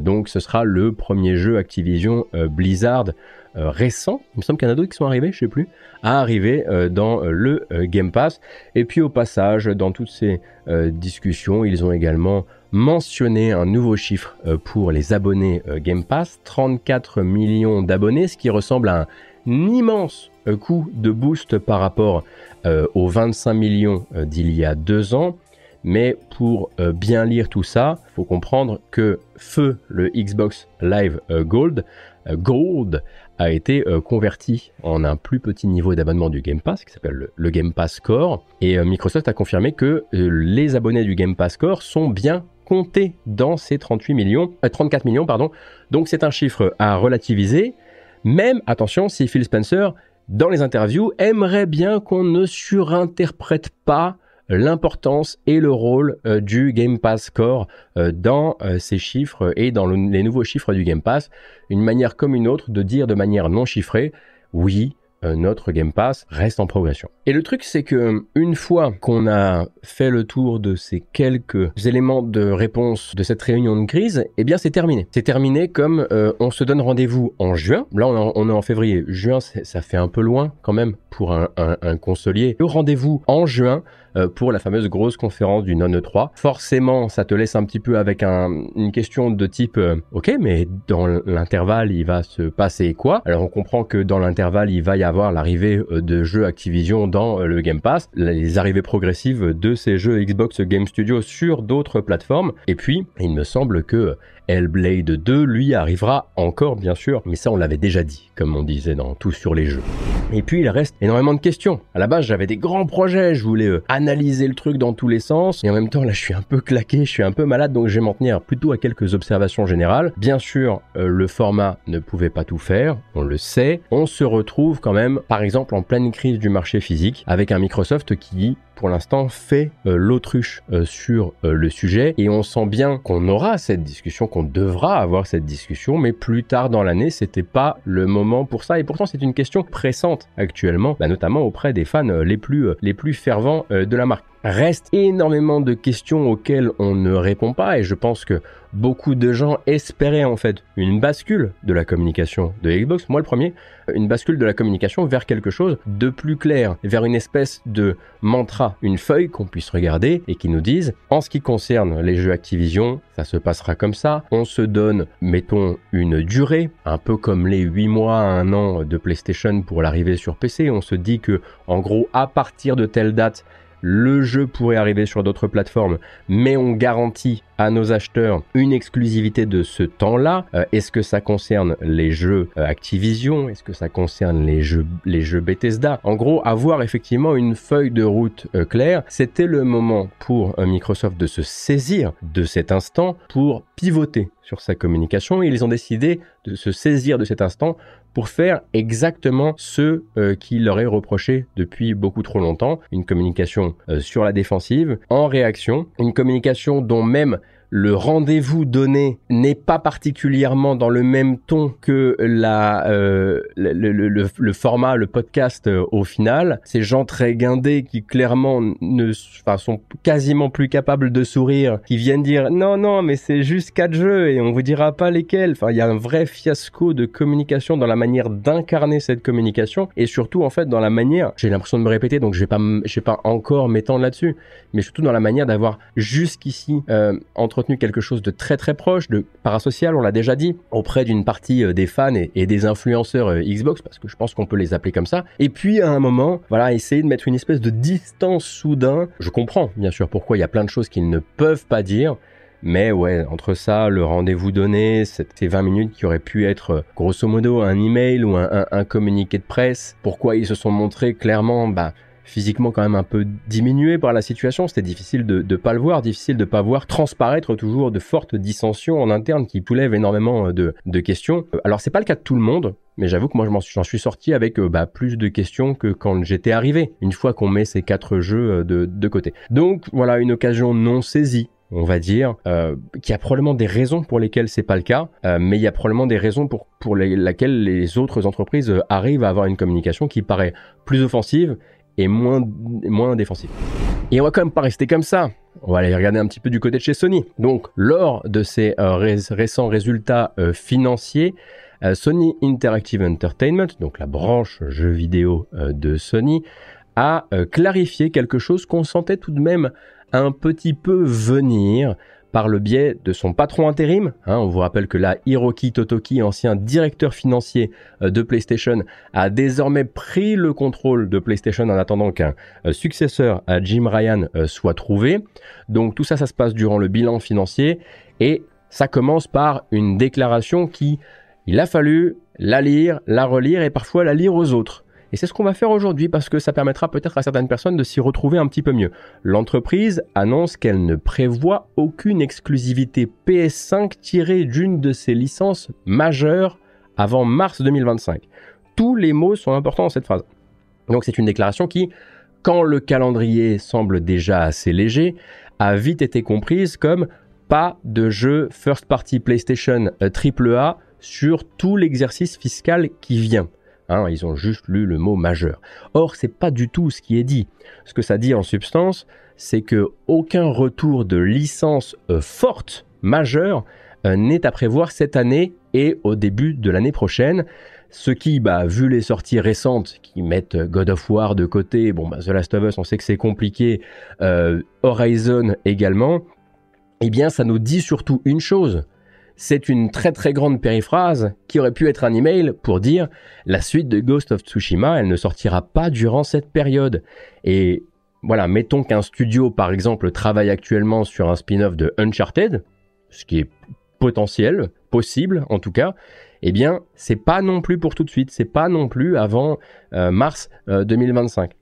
donc, ce sera le premier jeu Activision Blizzard récent. Il me semble qu'il y en a d'autres qui sont arrivés, je sais plus, à arriver dans le Game Pass. Et puis, au passage, dans toutes ces discussions, ils ont également mentionner un nouveau chiffre euh, pour les abonnés euh, Game Pass, 34 millions d'abonnés, ce qui ressemble à un immense euh, coup de boost par rapport aux 25 millions d'il y a deux ans. Mais pour bien lire tout ça, faut comprendre que feu le Xbox Live Gold, Gold a été converti en un plus petit niveau d'abonnement du Game Pass qui s'appelle le, Game Pass Core et Microsoft a confirmé que les abonnés du Game Pass Core sont bien compté dans ces 38 millions, 34 euh, millions, pardon. Donc c'est un chiffre à relativiser. Même, attention, si Phil Spencer, dans les interviews, aimerait bien qu'on ne surinterprète pas l'importance et le rôle euh, du Game Pass Core euh, dans euh, ces chiffres et dans les nouveaux chiffres du Game Pass. Une manière comme une autre de dire de manière non chiffrée, oui, notre Game Pass reste en progression. Et le truc, c'est que une fois qu'on a fait le tour de ces quelques éléments de réponse de cette réunion de crise, eh bien, c'est terminé. C'est terminé comme on se donne rendez-vous en juin. Là, on, est en février. Juin, ça fait un peu loin quand même pour un, un, consolier. Le rendez-vous en juin pour la fameuse grosse conférence du non-E3. Forcément, ça te laisse un petit peu avec une question de type euh, OK, mais dans l'intervalle, il va se passer quoi? Alors on comprend que dans l'intervalle, il va y avoir l'arrivée euh, de jeux Activision dans le Game Pass, les arrivées progressives de ces jeux Xbox Game Studio sur d'autres plateformes. Et puis, il me semble que Hellblade 2, lui, arrivera encore, bien sûr, mais ça, on l'avait déjà dit, comme on disait dans Tout sur les jeux. Et puis, il reste énormément de questions. À la base, j'avais des grands projets, je voulais euh, analyser le truc dans tous les sens, et en même temps, là, je suis un peu claqué, je suis un peu malade, donc je vais m'en tenir plutôt à quelques observations générales. Bien sûr, euh, le format ne pouvait pas tout faire, on le sait. On se retrouve quand même, par exemple, en pleine crise du marché physique, avec un Microsoft qui pour l'instant fait euh, l'autruche euh, sur euh, le sujet et on sent bien qu'on aura cette discussion, qu'on devra avoir cette discussion, mais plus tard dans l'année, c'était pas le moment pour ça et pourtant c'est une question pressante actuellement, bah, notamment auprès des fans les plus les plus fervents de la marque. Reste énormément de questions auxquelles on ne répond pas et je pense que beaucoup de gens espéraient en fait une bascule de la communication de Xbox, moi le premier, une bascule de la communication vers quelque chose de plus clair, vers une espèce de mantra, une feuille qu'on puisse regarder et qui nous dise en ce qui concerne les jeux Activision, ça se passera comme ça, on se donne, mettons, une durée, un peu comme les 8 mois à un an de PlayStation pour l'arrivée sur PC, on se dit que en gros à partir de telle date, le jeu pourrait arriver sur d'autres plateformes, mais on garantit à nos acheteurs une exclusivité de ce temps-là. Euh, est-ce que ça concerne les jeux euh, Activision? Est-ce que ça concerne les jeux, Bethesda? En gros, avoir effectivement une feuille de route euh, claire, c'était le moment pour Microsoft de se saisir de cet instant pour pivoter sur sa communication. Et ils ont décidé de se saisir de cet instant pour faire exactement ce euh, qui leur est reproché depuis beaucoup trop longtemps, une communication euh, sur la défensive, en réaction, une communication dont même le rendez-vous donné n'est pas particulièrement dans le même ton que la, euh, le, format, le podcast euh, au final. Ces gens très guindés qui clairement ne, sont quasiment plus capables de sourire, qui viennent dire non, non, mais c'est juste quatre jeux et on vous dira pas lesquels. Enfin, il y a un vrai fiasco de communication dans la manière d'incarner cette communication et surtout en fait dans la manière, j'ai l'impression de me répéter donc je vais pas, je vais pas encore m'étendre là-dessus, mais surtout dans la manière d'avoir jusqu'ici euh, entre quelque chose de très très proche, de parasocial, on l'a déjà dit, auprès d'une partie euh, des fans et, des influenceurs euh, Xbox, parce que je pense qu'on peut les appeler comme ça. Et puis à un moment, voilà, essayer de mettre une espèce de distance soudain. Je comprends bien sûr pourquoi il y a plein de choses qu'ils ne peuvent pas dire. Mais ouais, entre ça, le rendez-vous donné, ces 20 minutes qui auraient pu être euh, grosso modo un email ou un, un communiqué de presse, pourquoi ils se sont montrés clairement, bah, physiquement quand même un peu diminué par la situation. C'était difficile de ne pas le voir, difficile de pas voir transparaître toujours de fortes dissensions en interne qui soulèvent énormément euh, de, de questions. Euh, alors c'est pas le cas de tout le monde, mais j'avoue que moi j'en suis sorti avec euh, bah, plus de questions que quand j'étais arrivé, une fois qu'on met ces quatre jeux de, de côté. Donc voilà, une occasion non saisie on va dire, euh, qu'il y a probablement des raisons pour lesquelles c'est pas le cas, mais il y a probablement des raisons pour, pour lesquelles les autres entreprises arrivent à avoir une communication qui paraît plus offensive et moins, moins défensif. Et on va quand même pas rester comme ça. On va aller regarder un petit peu du côté de chez Sony. Donc, lors de ces euh, récents résultats euh, financiers, euh, Sony Interactive Entertainment, donc la branche jeux vidéo de Sony, a clarifié quelque chose qu'on sentait tout de même un petit peu venir par le biais de son patron intérim. Hein, on vous rappelle que là, Hiroki Totoki, ancien directeur financier euh, de PlayStation, a désormais pris le contrôle de PlayStation en attendant qu'un euh, successeur à Jim Ryan euh, soit trouvé. Donc tout ça, ça se passe durant le bilan financier et ça commence par une déclaration qui, il a fallu la lire, la relire et parfois la lire aux autres. Et c'est ce qu'on va faire aujourd'hui parce que ça permettra peut-être à certaines personnes de s'y retrouver un petit peu mieux. L'entreprise annonce qu'elle ne prévoit aucune exclusivité PS5 tirée d'une de ses licences majeures avant mars 2025. Tous les mots sont importants dans cette phrase. Donc c'est une déclaration qui quand le calendrier semble déjà assez léger, a vite été comprise comme pas de jeu first party PlayStation AAA sur tout l'exercice fiscal qui vient. Hein, ils ont juste lu le mot majeur. Or, c'est pas du tout ce qui est dit. Ce que ça dit en substance, c'est que aucun retour de licence euh, forte majeure euh, n'est à prévoir cette année et au début de l'année prochaine. Ce qui, bah, vu les sorties récentes qui mettent God of War de côté, bon, bah, The Last of Us, on sait que c'est compliqué, euh, Horizon également, eh bien, ça nous dit surtout une chose, c'est une très très grande périphrase qui aurait pu être un email pour dire la suite de Ghost of Tsushima, elle ne sortira pas durant cette période. Et voilà, mettons qu'un studio par exemple travaille actuellement sur un spin-off de Uncharted, ce qui est potentiel, possible en tout cas, eh bien, c'est pas non plus pour tout de suite, c'est pas non plus avant euh, mars 2025. Euh,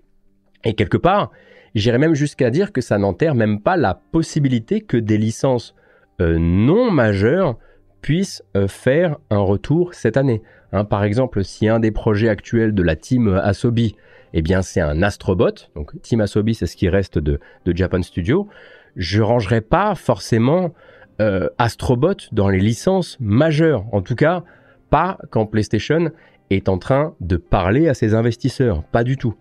Et quelque part, j'irais même jusqu'à dire que ça n'enterre même pas la possibilité que des licences non majeurs puissent euh, faire un retour cette année. Hein, par exemple, si un des projets actuels de la team Asobi, eh bien c'est un Astrobot, donc Team Asobi c'est ce qui reste de, Japan Studio, je rangerai pas forcément euh, Astrobot dans les licences majeures. En tout cas, pas quand PlayStation est en train de parler à ses investisseurs, pas du tout.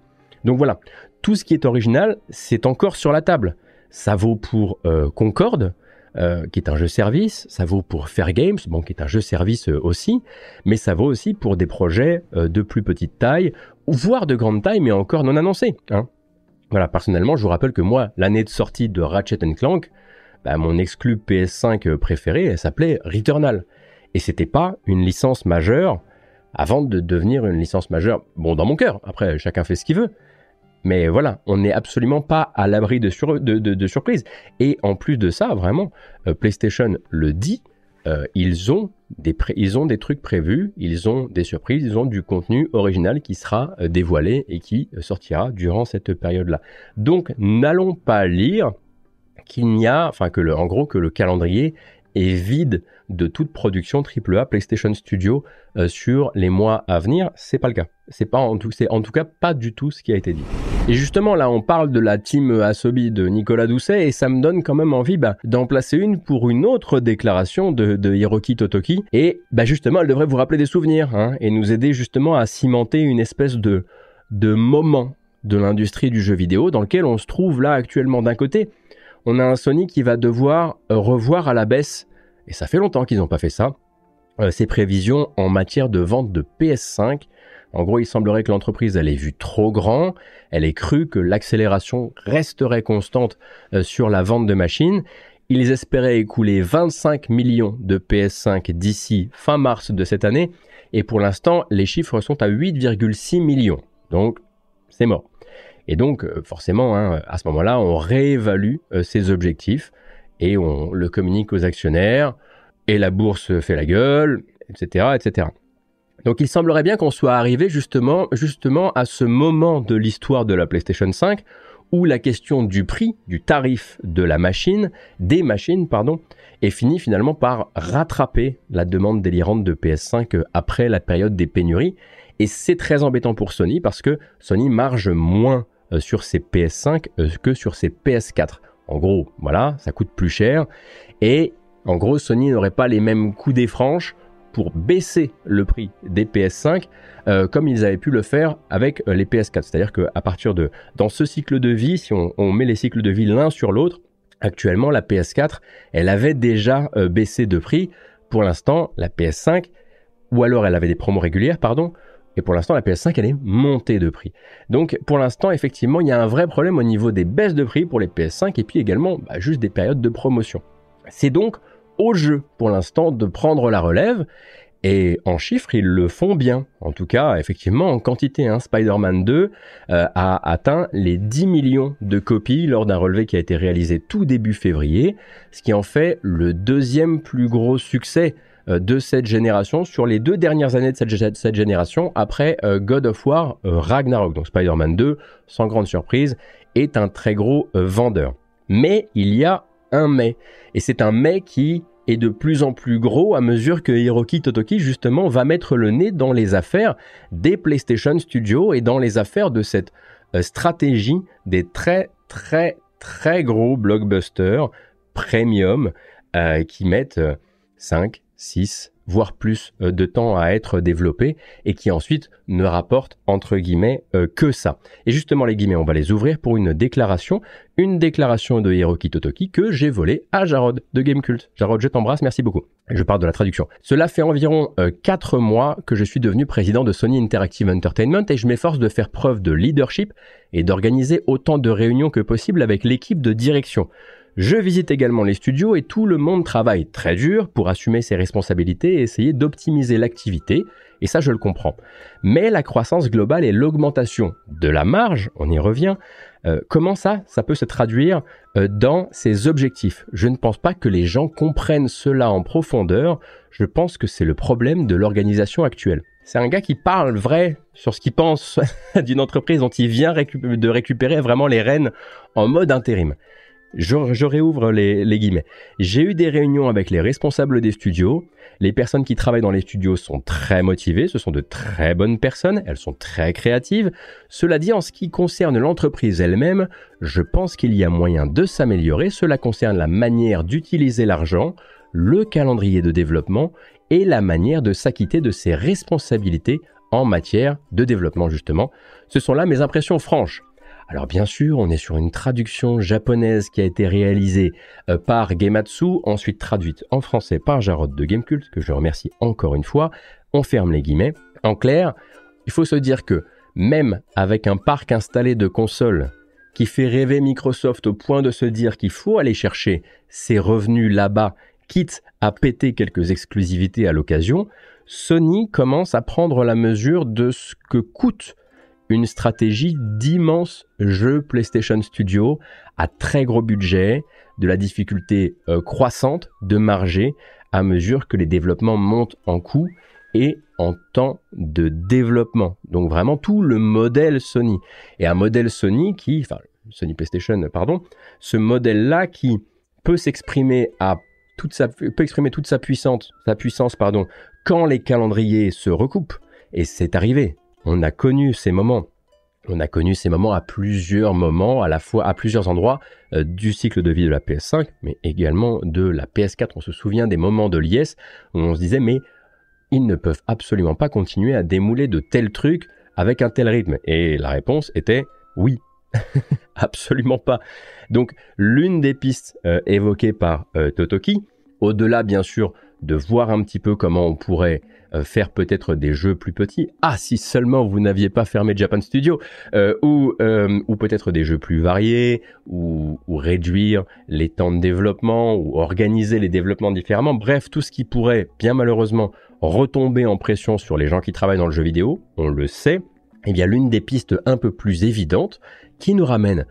Donc voilà, tout ce qui est original, c'est encore sur la table. Ça vaut pour Concorde, euh, qui est un jeu service, ça vaut pour Fair Games, bon, qui est un jeu service euh, aussi, mais ça vaut aussi pour des projets euh, de plus petite taille, voire de grande taille, mais encore non annoncés. Hein. Voilà, personnellement, je vous rappelle que moi, l'année de sortie de Ratchet Clank, bah, mon exclu PS5 préféré, elle s'appelait Returnal. Et c'était pas une licence majeure avant de devenir une licence majeure. Bon, dans mon cœur, après, chacun fait ce qu'il veut. Mais voilà, on n'est absolument pas à l'abri de, de, surprises. Et en plus de ça, vraiment, euh, PlayStation le dit, euh, ils, ont des ils ont des trucs prévus, ils ont des surprises, ils ont du contenu original qui sera euh, dévoilé et qui sortira durant cette période-là. Donc, n'allons pas lire qu'il n'y a, enfin que le, en gros que le calendrier est vide de toute production AAA PlayStation Studio sur les mois à venir. C'est pas le cas. C'est pas en tout, c'est en tout cas pas du tout ce qui a été dit. Et justement, là, on parle de la team Asobi de Nicolas Doucet et ça me donne quand même envie bah, d'en placer une pour une autre déclaration de, Hiroki Totoki. Et bah, justement, elle devrait vous rappeler des souvenirs hein, et nous aider justement à cimenter une espèce de, de moment de l'industrie du jeu vidéo dans lequel on se trouve là actuellement d'un côté on a un Sony qui va devoir euh, revoir à la baisse, et ça fait longtemps qu'ils n'ont pas fait ça, euh, ses prévisions en matière de vente de PS5. En gros, il semblerait que l'entreprise elle ait vu trop grand, elle ait cru que l'accélération resterait constante euh, sur la vente de machines. Ils espéraient écouler 25 millions de PS5 d'ici fin mars de cette année, et pour l'instant, les chiffres sont à 8,6 millions. Donc, c'est mort. Et donc, euh, forcément, hein, à ce moment-là, on réévalue euh, ses objectifs et on le communique aux actionnaires, et la bourse fait la gueule, etc. etc. Donc il semblerait bien qu'on soit arrivé justement, justement à ce moment de l'histoire de la PlayStation 5 où la question du prix, du tarif de la machine, des machines, pardon, est finie finalement par rattraper la demande délirante de PS5 euh, après la période des pénuries. Et c'est très embêtant pour Sony parce que Sony marge moins euh, sur ses PS5 euh, que sur ses PS4. En gros, voilà, ça coûte plus cher. Et en gros, Sony n'aurait pas les mêmes coups des franches pour baisser le prix des PS5 euh, comme ils avaient pu le faire avec les PS4. C'est-à-dire qu'à partir de dans ce cycle de vie, si on, met les cycles de vie l'un sur l'autre, actuellement la PS4, elle avait déjà baissé de prix. Pour l'instant, la PS5, ou alors elle avait des promos régulières, pardon, et pour l'instant, la PS5, elle est montée de prix. Donc, pour l'instant, effectivement, il y a un vrai problème au niveau des baisses de prix pour les PS5 et puis également bah, juste des périodes de promotion. C'est donc au jeu, pour l'instant, de prendre la relève. Et en chiffres, ils le font bien. En tout cas, effectivement, en quantité, hein, Spider-Man 2 euh, a atteint les 10 millions de copies lors d'un relevé qui a été réalisé tout début février, ce qui en fait le deuxième plus gros succès euh, de cette génération sur les deux dernières années de cette, génération après euh, God of War Ragnarok. Donc Spider-Man 2, sans grande surprise, est un très gros vendeur. Mais il y a un mais. Et c'est un mais qui est de plus en plus gros à mesure que Hiroki Totoki justement va mettre le nez dans les affaires des PlayStation Studios et dans les affaires de cette stratégie des très très très gros blockbusters premium qui mettent 5, 6, voire plus euh, de temps à être développé et qui ensuite ne rapporte entre guillemets euh, que ça. Et justement les guillemets, on va les ouvrir pour une déclaration, une déclaration de Hiroki Totoki que j'ai volée à Jarod de Gamecult. Jarod, je t'embrasse, merci beaucoup. Je parle de la traduction. Cela fait environ 4 euh, mois que je suis devenu président de Sony Interactive Entertainment et je m'efforce de faire preuve de leadership et d'organiser autant de réunions que possible avec l'équipe de direction. Je visite également les studios et tout le monde travaille très dur pour assumer ses responsabilités et essayer d'optimiser l'activité, et ça je le comprends. Mais la croissance globale et l'augmentation de la marge, on y revient, euh, comment ça, ça peut se traduire euh, dans ces objectifs? Je ne pense pas que les gens comprennent cela en profondeur, je pense que c'est le problème de l'organisation actuelle. C'est un gars qui parle vrai sur ce qu'il pense d'une entreprise dont il vient de récupérer vraiment les rênes en mode intérim. Je, réouvre les, guillemets. J'ai eu des réunions avec les responsables des studios. Les personnes qui travaillent dans les studios sont très motivées, ce sont de très bonnes personnes, elles sont très créatives. Cela dit, en ce qui concerne l'entreprise elle-même, je pense qu'il y a moyen de s'améliorer. Cela concerne la manière d'utiliser l'argent, le calendrier de développement et la manière de s'acquitter de ses responsabilités en matière de développement justement. Ce sont là mes impressions franches. Alors bien sûr, on est sur une traduction japonaise qui a été réalisée euh, par Gematsu, ensuite traduite en français par Jarod de Gamecult, que je remercie encore une fois. On ferme les guillemets. En clair, il faut se dire que même avec un parc installé de consoles qui fait rêver Microsoft au point de se dire qu'il faut aller chercher ses revenus là-bas, quitte à péter quelques exclusivités à l'occasion, Sony commence à prendre la mesure de ce que coûte une stratégie d'immenses jeux PlayStation Studio à très gros budget, de la difficulté euh, croissante de marger à mesure que les développements montent en coût et en temps de développement. Donc vraiment tout le modèle Sony. Et un modèle Sony qui, enfin Sony PlayStation, pardon, ce modèle-là qui peut s'exprimer à exprimer toute sa puissance, sa puissance, pardon, quand les calendriers se recoupent. Et c'est arrivé. On a connu ces moments. On a connu ces moments à plusieurs moments, à la fois à plusieurs endroits euh, du cycle de vie de la PS5, mais également de la PS4. On se souvient des moments de liesse où on se disait mais ils ne peuvent absolument pas continuer à démouler de tels trucs avec un tel rythme. Et la réponse était oui. absolument pas. Donc l'une des pistes euh, évoquées par euh, Totoki, au-delà bien sûr de voir un petit peu comment on pourrait euh, faire peut-être des jeux plus petits. Ah, si seulement vous n'aviez pas fermé Japan Studio, euh, ou, euh, ou peut-être des jeux plus variés, ou, réduire les temps de développement, ou organiser les développements différemment. Bref, tout ce qui pourrait, bien malheureusement, retomber en pression sur les gens qui travaillent dans le jeu vidéo, on le sait. Eh bien, l'une des pistes un peu plus évidentes, qui nous ramène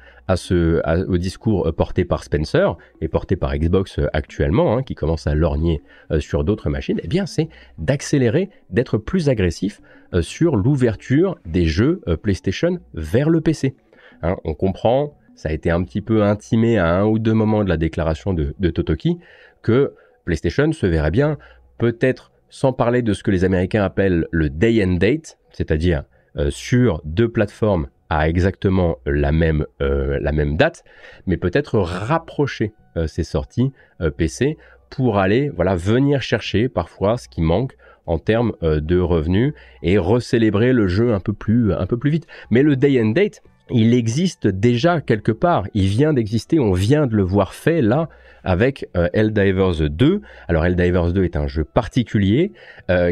au discours euh, porté par Spencer et porté par Xbox euh, actuellement, hein, qui commence à lorgner euh, sur d'autres machines, eh bien c'est d'accélérer, d'être plus agressif sur l'ouverture des jeux PlayStation vers le PC. Hein, on comprend, ça a été un petit peu intimé à un ou deux moments de la déclaration de, de Totoki, que PlayStation se verrait bien, peut-être sans parler de ce que les Américains appellent le day and date, c'est-à-dire sur deux plateformes à exactement la même, euh, la même date, mais peut-être rapprocher euh, ces sorties euh, PC pour aller voilà venir chercher parfois ce qui manque en termes de revenus et recélébrer le jeu un peu plus un peu plus vite. Mais le day and date, il existe déjà quelque part, il vient d'exister, on vient de le voir fait là avec Helldivers 2. Alors Helldivers 2 est un jeu particulier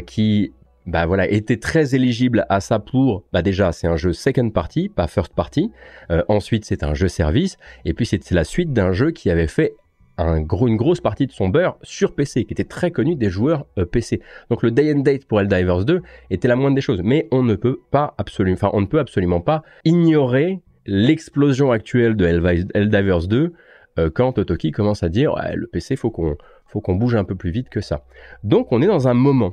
qui bah voilà, était très éligible à ça pour, bah déjà, c'est un jeu second party, pas first party. Euh, ensuite, c'est un jeu service. Et puis, c'est la suite d'un jeu qui avait fait un gros, une grosse partie de son beurre sur PC, qui était très connu des joueurs euh, PC. Donc, le day and date pour Helldivers 2 était la moindre des choses. Mais on ne peut pas absolument, enfin, on ne peut absolument pas ignorer l'explosion actuelle de Helldivers 2 euh, quand Totoki commence à dire, le PC, faut qu'on, faut qu'on bouge un peu plus vite que ça. Donc, on est dans un moment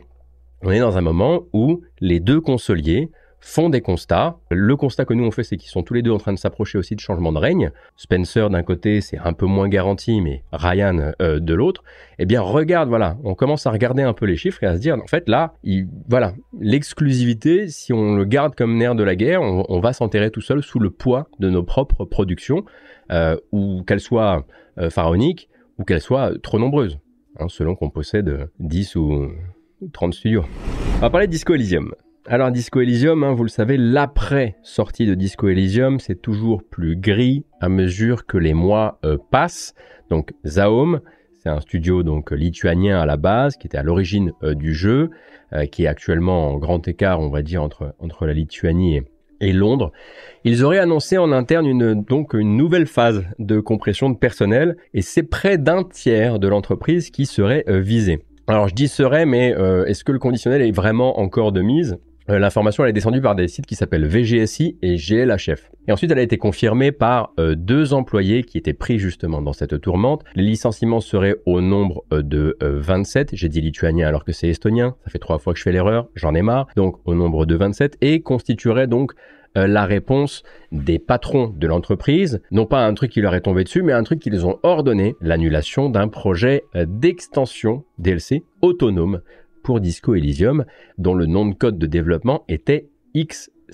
on est dans un moment où les deux consoliers font des constats. Le constat que nous on fait, c'est qu'ils sont tous les deux en train de s'approcher aussi de changement de règne. Spencer d'un côté, c'est un peu moins garanti, mais Ryan euh, de l'autre. Eh bien, regarde, voilà, on commence à regarder un peu les chiffres et à se dire, en fait, là, il, voilà, l'exclusivité, si on le garde comme nerf de la guerre, on, va s'enterrer tout seul sous le poids de nos propres productions, euh, ou qu'elles soient euh, pharaoniques ou qu'elles soient trop nombreuses, hein, selon qu'on possède 10 ou 30 studios. On va parler de Disco Elysium. Alors Disco Elysium, hein, vous le savez, l'après sortie de Disco Elysium, c'est toujours plus gris à mesure que les mois euh, passent. Donc Zaom, c'est un studio donc lituanien à la base, qui était à l'origine euh, du jeu, euh, qui est actuellement en grand écart, on va dire, entre, entre la Lituanie et, Londres. Ils auraient annoncé en interne une, donc une nouvelle phase de compression de personnel, et c'est près d'un tiers de l'entreprise qui serait visé. Alors je dis serait, mais est-ce que le conditionnel est vraiment encore de mise? Euh, l'information elle est descendue par des sites qui s'appellent VGSI et GLHF. Et ensuite elle a été confirmée par euh, deux employés qui étaient pris justement dans cette tourmente. Les licenciements seraient au nombre euh, de 27. J'ai dit lituanien alors que c'est estonien. Ça fait trois fois que je fais l'erreur. J'en ai marre. Donc au nombre de 27 et constituerait donc la réponse des patrons de l'entreprise, non pas un truc qui leur est tombé dessus, mais un truc qu'ils ont ordonné, l'annulation d'un projet d'extension DLC autonome pour Disco Elysium, dont le nom de code de développement était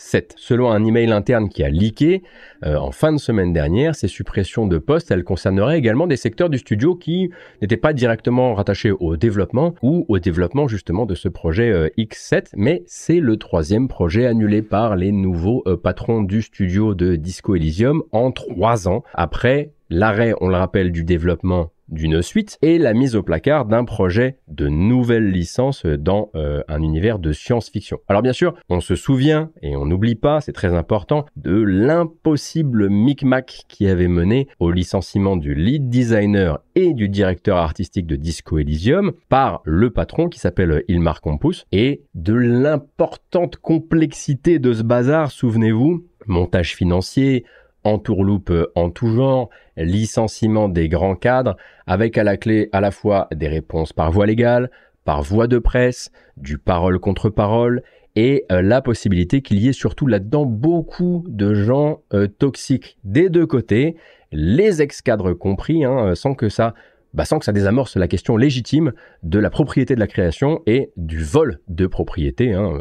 X7. Selon un email interne qui a leaké euh, en fin de semaine dernière, ces suppressions de postes, elles concerneraient également des secteurs du studio qui n'étaient pas directement rattachés au développement ou au développement justement de ce projet euh, X7, mais c'est le troisième projet annulé par les nouveaux euh, patrons du studio de Disco Elysium en trois ans après l'arrêt, on le rappelle, du développement d'une suite et la mise au placard d'un projet de nouvelle licence dans euh, un univers de science-fiction. Alors bien sûr, on se souvient et on n'oublie pas, c'est très important, de l'impossible micmac qui avait mené au licenciement du lead designer et du directeur artistique de Disco Elysium par le patron qui s'appelle Ilmar Compus et de l'importante complexité de ce bazar, souvenez-vous, montage financier, entourloupe en tout genre, licenciement des grands cadres, avec à la clé à la fois des réponses par voie légale, par voie de presse, du parole contre parole, et euh, la possibilité qu'il y ait surtout là-dedans beaucoup de gens euh, toxiques des deux côtés, les ex-cadres compris, hein, euh, sans que ça bah, sans que ça désamorce la question légitime de la propriété de la création et du vol de propriété. Hein.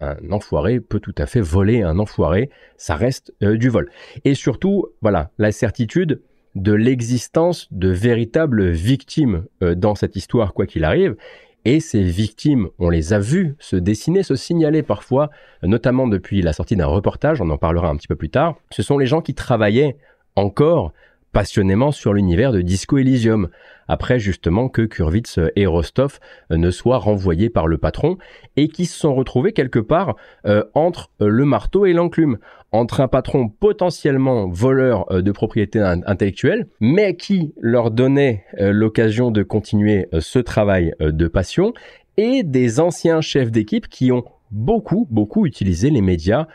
Un, enfoiré peut tout à fait voler un enfoiré, ça reste euh, du vol. Et surtout, voilà, la certitude de l'existence de véritables victimes euh, dans cette histoire, quoi qu'il arrive. Et ces victimes, on les a vues se dessiner, se signaler parfois, notamment depuis la sortie d'un reportage, on en parlera un petit peu plus tard. Ce sont les gens qui travaillaient encore passionnément sur l'univers de Disco Elysium, après justement que Kurvitz et Rostov euh, ne soient renvoyés par le patron et qui se sont retrouvés quelque part euh, entre euh, le marteau et l'enclume, entre un patron potentiellement voleur de propriété intellectuelle, mais qui leur donnait l'occasion de continuer ce travail de passion, et des anciens chefs d'équipe qui ont beaucoup, beaucoup utilisé les médias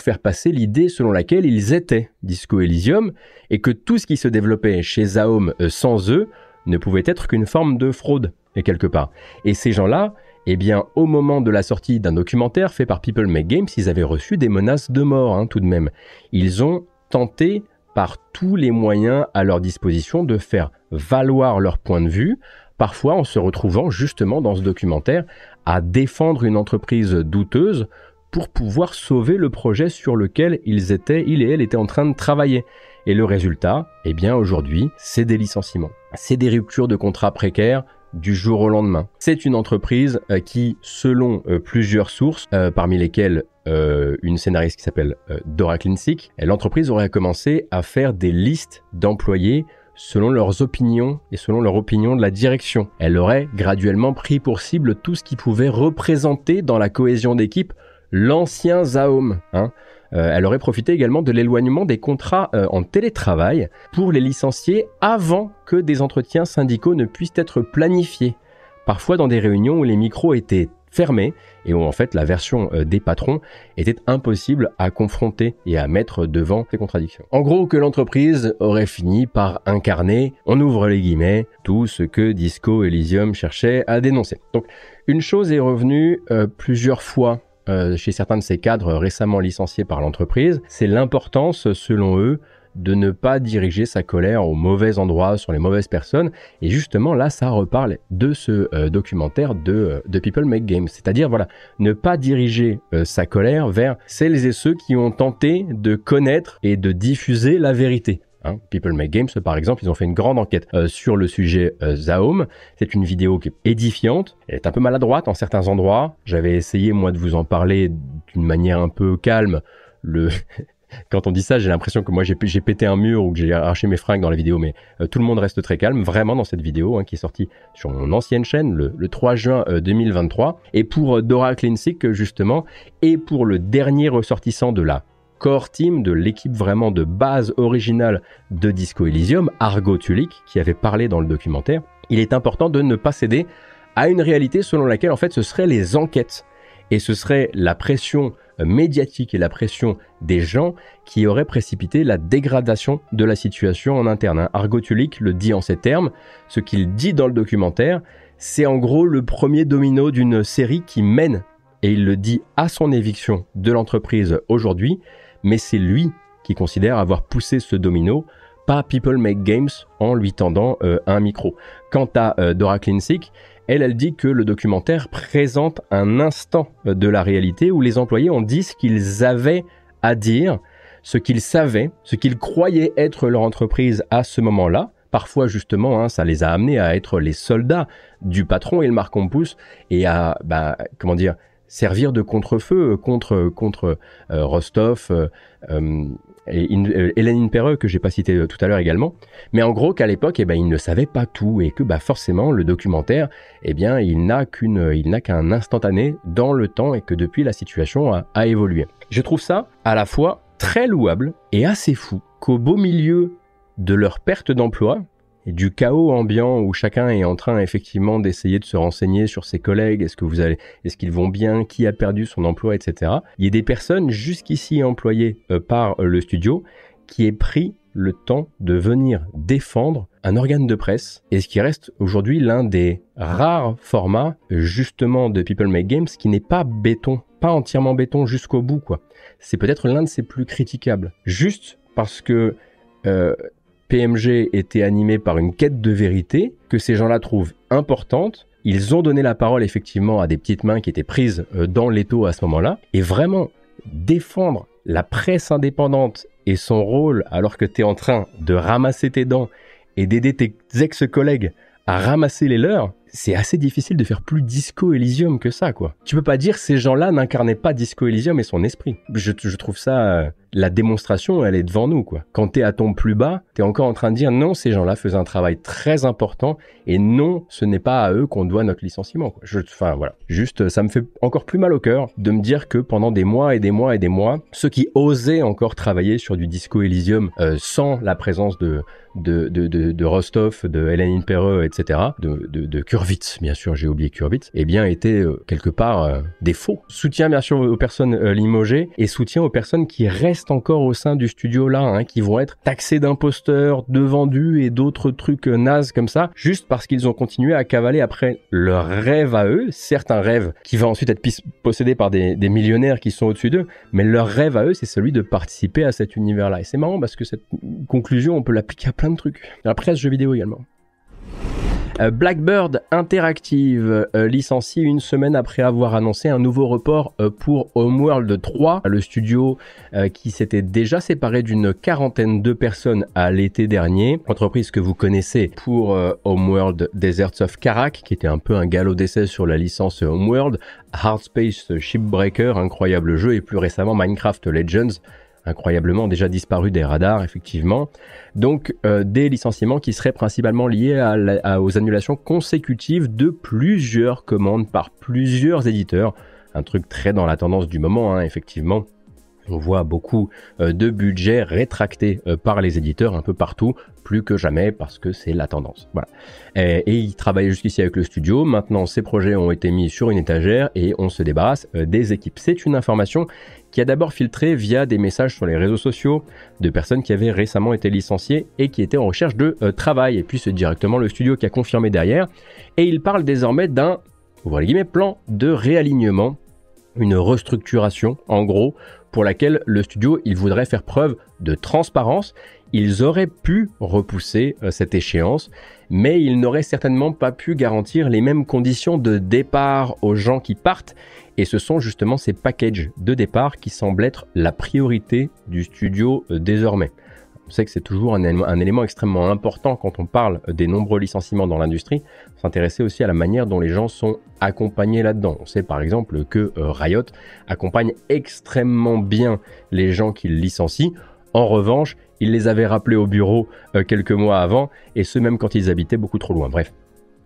faire passer l'idée selon laquelle ils étaient Disco Elysium et que tout ce qui se développait chez Zaom euh, sans eux ne pouvait être qu'une forme de fraude, quelque part. Et ces gens-là, eh bien, au moment de la sortie d'un documentaire fait par People Make Games, ils avaient reçu des menaces de mort, hein, tout de même. Ils ont tenté par tous les moyens à leur disposition de faire valoir leur point de vue, parfois en se retrouvant justement dans ce documentaire à défendre une entreprise douteuse pour pouvoir sauver le projet sur lequel ils étaient, il et elle étaient en train de travailler. Et le résultat, eh bien aujourd'hui, c'est des licenciements. C'est des ruptures de contrats précaires du jour au lendemain. C'est une entreprise euh, qui, selon euh, plusieurs sources, euh, parmi lesquelles une scénariste qui s'appelle Dora Klinsick, l'entreprise aurait commencé à faire des listes d'employés selon leurs opinions et selon leur opinion de la direction. Elle aurait graduellement pris pour cible tout ce qui pouvait représenter dans la cohésion d'équipe l'ancien Zaom. Hein. Euh, elle aurait profité également de l'éloignement des contrats euh, en télétravail pour les licencier avant que des entretiens syndicaux ne puissent être planifiés. Parfois dans des réunions où les micros étaient fermés et où en fait la version euh, des patrons était impossible à confronter et à mettre devant ces contradictions. En gros que l'entreprise aurait fini par incarner, on ouvre les guillemets, tout ce que Disco Elysium cherchait à dénoncer. Donc une chose est revenue plusieurs fois chez certains de ces cadres récemment licenciés par l'entreprise, c'est l'importance, selon eux, de ne pas diriger sa colère au mauvais endroit, sur les mauvaises personnes. Et justement, là, ça reparle de ce euh, documentaire de, euh, de, People Make Games. C'est-à-dire, voilà, ne pas diriger euh, sa colère vers celles et ceux qui ont tenté de connaître et de diffuser la vérité. Hein. People Make Games, par exemple, ils ont fait une grande enquête sur le sujet Zaum. C'est une vidéo qui est édifiante. Elle est un peu maladroite en certains endroits. J'avais essayé, moi, de vous en parler d'une manière un peu calme. Quand on dit ça, j'ai l'impression que moi j'ai pété un mur ou que j'ai arraché mes fringues dans la vidéo, mais euh, tout le monde reste très calme, vraiment dans cette vidéo hein, qui est sortie sur mon ancienne chaîne le, 3 juin 2023. Euh, et pour euh, Dora Klinsick, justement, et pour le dernier ressortissant de la core team, de l'équipe vraiment de base originale de Disco Elysium, Argo Tulik, qui avait parlé dans le documentaire, il est important de ne pas céder à une réalité selon laquelle en fait ce seraient les enquêtes et ce serait la pression médiatique et la pression des gens qui auraient précipité la dégradation de la situation en interne. Hein. Argotulik le dit en ces termes, ce qu'il dit dans le documentaire, c'est en gros le premier domino d'une série qui mène, et il le dit à son éviction de l'entreprise aujourd'hui, mais c'est lui qui considère avoir poussé ce domino, pas People Make Games en lui tendant euh, un micro. Quant à euh, Dora Klinsick, elle, elle dit que le documentaire présente un instant de la réalité où les employés ont dit ce qu'ils avaient à dire, ce qu'ils savaient, ce qu'ils croyaient être leur entreprise à ce moment-là. Parfois, justement, hein, ça les a amenés à être les soldats du patron et le marcon pouce et à, bah, comment dire, servir de contre-feu contre, contre euh, Rostov, euh, euh, et euh, Hélène Perreux que j'ai pas cité euh, tout à l'heure également, mais en gros qu'à l'époque, eh ben, il ne savait pas tout et que bah, forcément le documentaire, eh bien, il n'a qu'un instantané dans le temps et que depuis la situation a évolué. Je trouve ça à la fois très louable et assez fou qu'au beau milieu de leur perte d'emploi, du chaos ambiant où chacun est en train effectivement d'essayer de se renseigner sur ses collègues, est-ce que vous allez, est-ce qu'ils vont bien, qui a perdu son emploi, etc. Il y a des personnes jusqu'ici employées euh, par euh, le studio qui aient pris le temps de venir défendre un organe de presse et ce qui reste aujourd'hui l'un des rares formats justement de People Make Games qui n'est pas béton, pas entièrement béton jusqu'au bout. C'est peut-être l'un de ses plus critiquables, juste parce que euh, PMG était animé par une quête de vérité que ces gens-là trouvent importante. Ils ont donné la parole effectivement à des petites mains qui étaient prises euh, dans l'étau à ce moment-là. Et vraiment défendre la presse indépendante et son rôle alors que tu es en train de ramasser tes dents et d'aider tes ex-collègues à ramasser les leurs, c'est assez difficile de faire plus Disco Elysium que ça, quoi. Tu peux pas dire ces gens-là n'incarnaient pas Disco Elysium et son esprit. Je, trouve ça euh, la démonstration, elle est devant nous, quoi. Quand t'es à ton plus bas, t'es encore en train de dire non, ces gens-là faisaient un travail très important et non, ce n'est pas à eux qu'on doit notre licenciement, quoi. Je, enfin, voilà. Juste, ça me fait encore plus mal au cœur de me dire que pendant des mois et des mois et des mois, ceux qui osaient encore travailler sur du Disco Elysium euh, sans la présence de, de, de, de, Rostov, de Hélène Perreux, etc., de, de, de Kurvitz, bien sûr, j'ai oublié Kurvitz, eh bien, étaient euh, quelque part euh, des faux. Soutien, bien sûr, aux personnes limogées et soutien aux personnes qui restent encore au sein du studio là, hein, qui vont être taxés d'imposteurs, de vendus et d'autres trucs euh, nazes comme ça, juste parce qu'ils ont continué à cavaler après leur rêve à eux, certains rêves qui vont ensuite être possédés par des, millionnaires qui sont au-dessus d'eux, mais leur rêve à eux, c'est celui de participer à cet univers-là. Et c'est marrant parce que cette conclusion, on peut l'appliquer à plein de trucs. Après, ce jeu vidéo également. Euh, Blackbird Interactive euh, licencie une semaine après avoir annoncé un nouveau report euh, pour Homeworld 3, le studio qui s'était déjà séparé d'une quarantaine de personnes à l'été dernier, entreprise que vous connaissez pour Homeworld Deserts of Karak, qui était un peu un galop d'essai sur la licence Homeworld, Hard Space Shipbreaker, incroyable jeu, et plus récemment Minecraft Legends, incroyablement déjà disparu des radars, effectivement. Donc euh, des licenciements qui seraient principalement liés aux annulations consécutives de plusieurs commandes par plusieurs éditeurs. Un truc très dans la tendance du moment, hein, effectivement. On voit beaucoup euh, de budgets rétractés euh, par les éditeurs un peu partout, plus que jamais parce que c'est la tendance. Voilà. Et, ils travaillaient jusqu'ici avec le studio. Maintenant, ces projets ont été mis sur une étagère et on se débarrasse des équipes. C'est une information qui a d'abord filtré via des messages sur les réseaux sociaux de personnes qui avaient récemment été licenciées et qui étaient en recherche de euh, travail. Et puis c'est directement le studio qui a confirmé derrière. Et il parle désormais d'un, plan de réalignement une restructuration, en gros, pour laquelle le studio, il voudrait faire preuve de transparence. Ils auraient pu repousser euh, cette échéance, mais ils n'auraient certainement pas pu garantir les mêmes conditions de départ aux gens qui partent. Et ce sont justement ces packages de départ qui semblent être la priorité du studio euh, désormais. On sait que c'est toujours un élément, extrêmement important quand on parle des nombreux licenciements dans l'industrie, s'intéresser aussi à la manière dont les gens sont accompagnés là-dedans. On sait par exemple que euh, Riot accompagne extrêmement bien les gens qu'il licencie. En revanche, il les avait rappelés au bureau euh, quelques mois avant, et ce même quand ils habitaient beaucoup trop loin. Bref.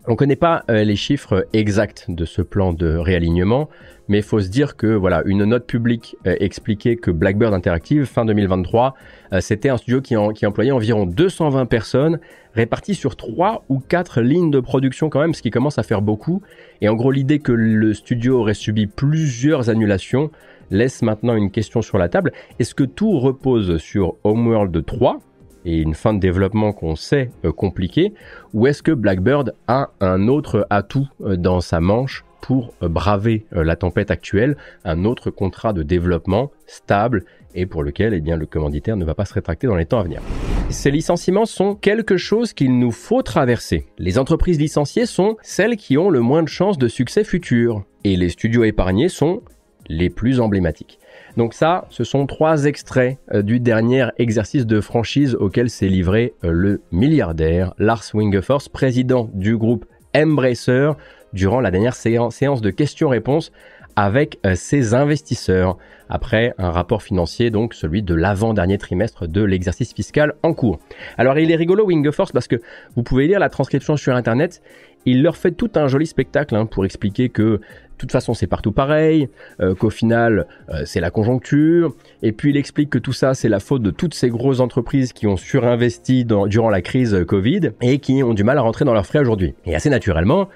On ne connaît pas euh, les chiffres exacts de ce plan de réalignement, mais il faut se dire que voilà, une note publique euh, expliquait que Blackbird Interactive, fin 2023, euh, c'était un studio qui, qui, employait environ 220 personnes, réparties sur 3 ou 4 lignes de production quand même, ce qui commence à faire beaucoup. Et en gros, l'idée que le studio aurait subi plusieurs annulations laisse maintenant une question sur la table. Est-ce que tout repose sur Homeworld 3 et une fin de développement qu'on sait euh, compliquée, ou est-ce que Blackbird a un autre atout euh, dans sa manche pour euh, braver la tempête actuelle, un autre contrat de développement stable et pour lequel eh bien, le commanditaire ne va pas se rétracter dans les temps à venir? Ces licenciements sont quelque chose qu'il nous faut traverser. Les entreprises licenciées sont celles qui ont le moins de chances de succès futur, et les studios épargnés sont les plus emblématiques. Donc ça, ce sont trois extraits euh, du dernier exercice de franchise auquel s'est livré euh, le milliardaire Lars Wingefors, président du groupe Embracer, durant la dernière séance de questions-réponses avec euh, ses investisseurs, après un rapport financier, donc celui de l'avant-dernier trimestre de l'exercice fiscal en cours. Alors il est rigolo Wingefors parce que vous pouvez lire la transcription sur Internet, il leur fait tout un joli spectacle hein, pour expliquer que de toute façon c'est partout pareil, euh, qu'au final euh, c'est la conjoncture, et puis il explique que tout ça c'est la faute de toutes ces grosses entreprises qui ont surinvesti durant la crise Covid et qui ont du mal à rentrer dans leurs frais aujourd'hui. Et assez naturellement,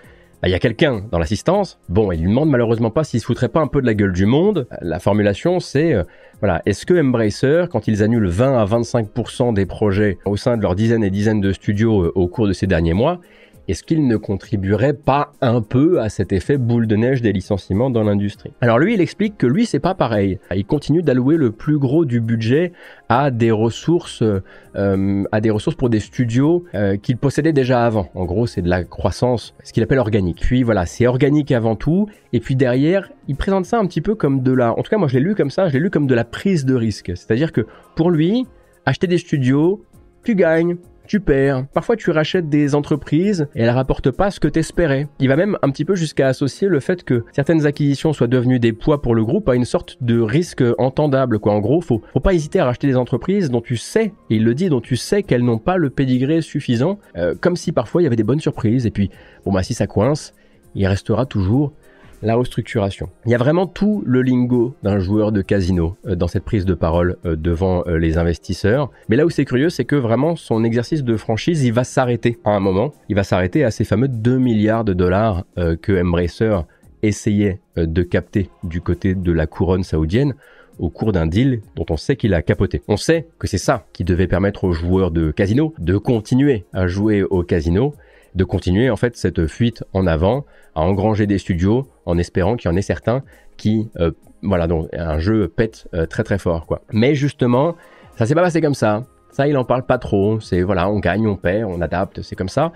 bah, il y a quelqu'un dans l'assistance, bon, il lui demande malheureusement pas s'il se foutrait pas un peu de la gueule du monde. La formulation c'est, euh, voilà, est-ce que Embracer, quand ils annulent 20 à 25% des projets au sein de leurs dizaines et dizaines de studios au cours de ces derniers mois, est-ce qu'il ne contribuerait pas un peu à cet effet boule de neige des licenciements dans l'industrie? Alors lui, il explique que lui, c'est pas pareil. Il continue d'allouer le plus gros du budget à des ressources, euh, à des ressources pour des studios euh, qu'il possédait déjà avant. En gros, c'est de la croissance, ce qu'il appelle organique. Puis voilà, c'est organique avant tout. Et puis derrière, il présente ça un petit peu comme de la, en tout cas moi je l'ai lu comme ça, je l'ai lu comme de la prise de risque. C'est-à-dire que pour lui, acheter des studios, tu gagnes, tu perds. Parfois, tu rachètes des entreprises et elles rapportent pas ce que t'espérais. Il va même un petit peu jusqu'à associer le fait que certaines acquisitions soient devenues des poids pour le groupe à une sorte de risque entendable, quoi. En gros, faut, faut pas hésiter à racheter des entreprises dont tu sais, et il le dit, dont tu sais qu'elles n'ont pas le pédigré suffisant, euh, comme si parfois il y avait des bonnes surprises et puis, bon bah si ça coince, il restera toujours la restructuration. Il y a vraiment tout le lingo d'un joueur de casino euh, dans cette prise de parole euh, devant euh, les investisseurs. Mais là où c'est curieux, c'est que vraiment son exercice de franchise, il va s'arrêter à un moment. Il va s'arrêter à ces fameux 2 milliards de dollars que Embracer essayait de capter du côté de la couronne saoudienne au cours d'un deal dont on sait qu'il a capoté. On sait que c'est ça qui devait permettre aux joueurs de casino de continuer à jouer au casino de continuer en fait cette fuite en avant, à engranger des studios en espérant qu'il y en ait certains qui, euh, voilà, donc un jeu pète euh, très très fort quoi. Mais justement, ça s'est pas passé comme ça. Ça, il en parle pas trop. C'est voilà, on gagne, on perd, on adapte, c'est comme ça.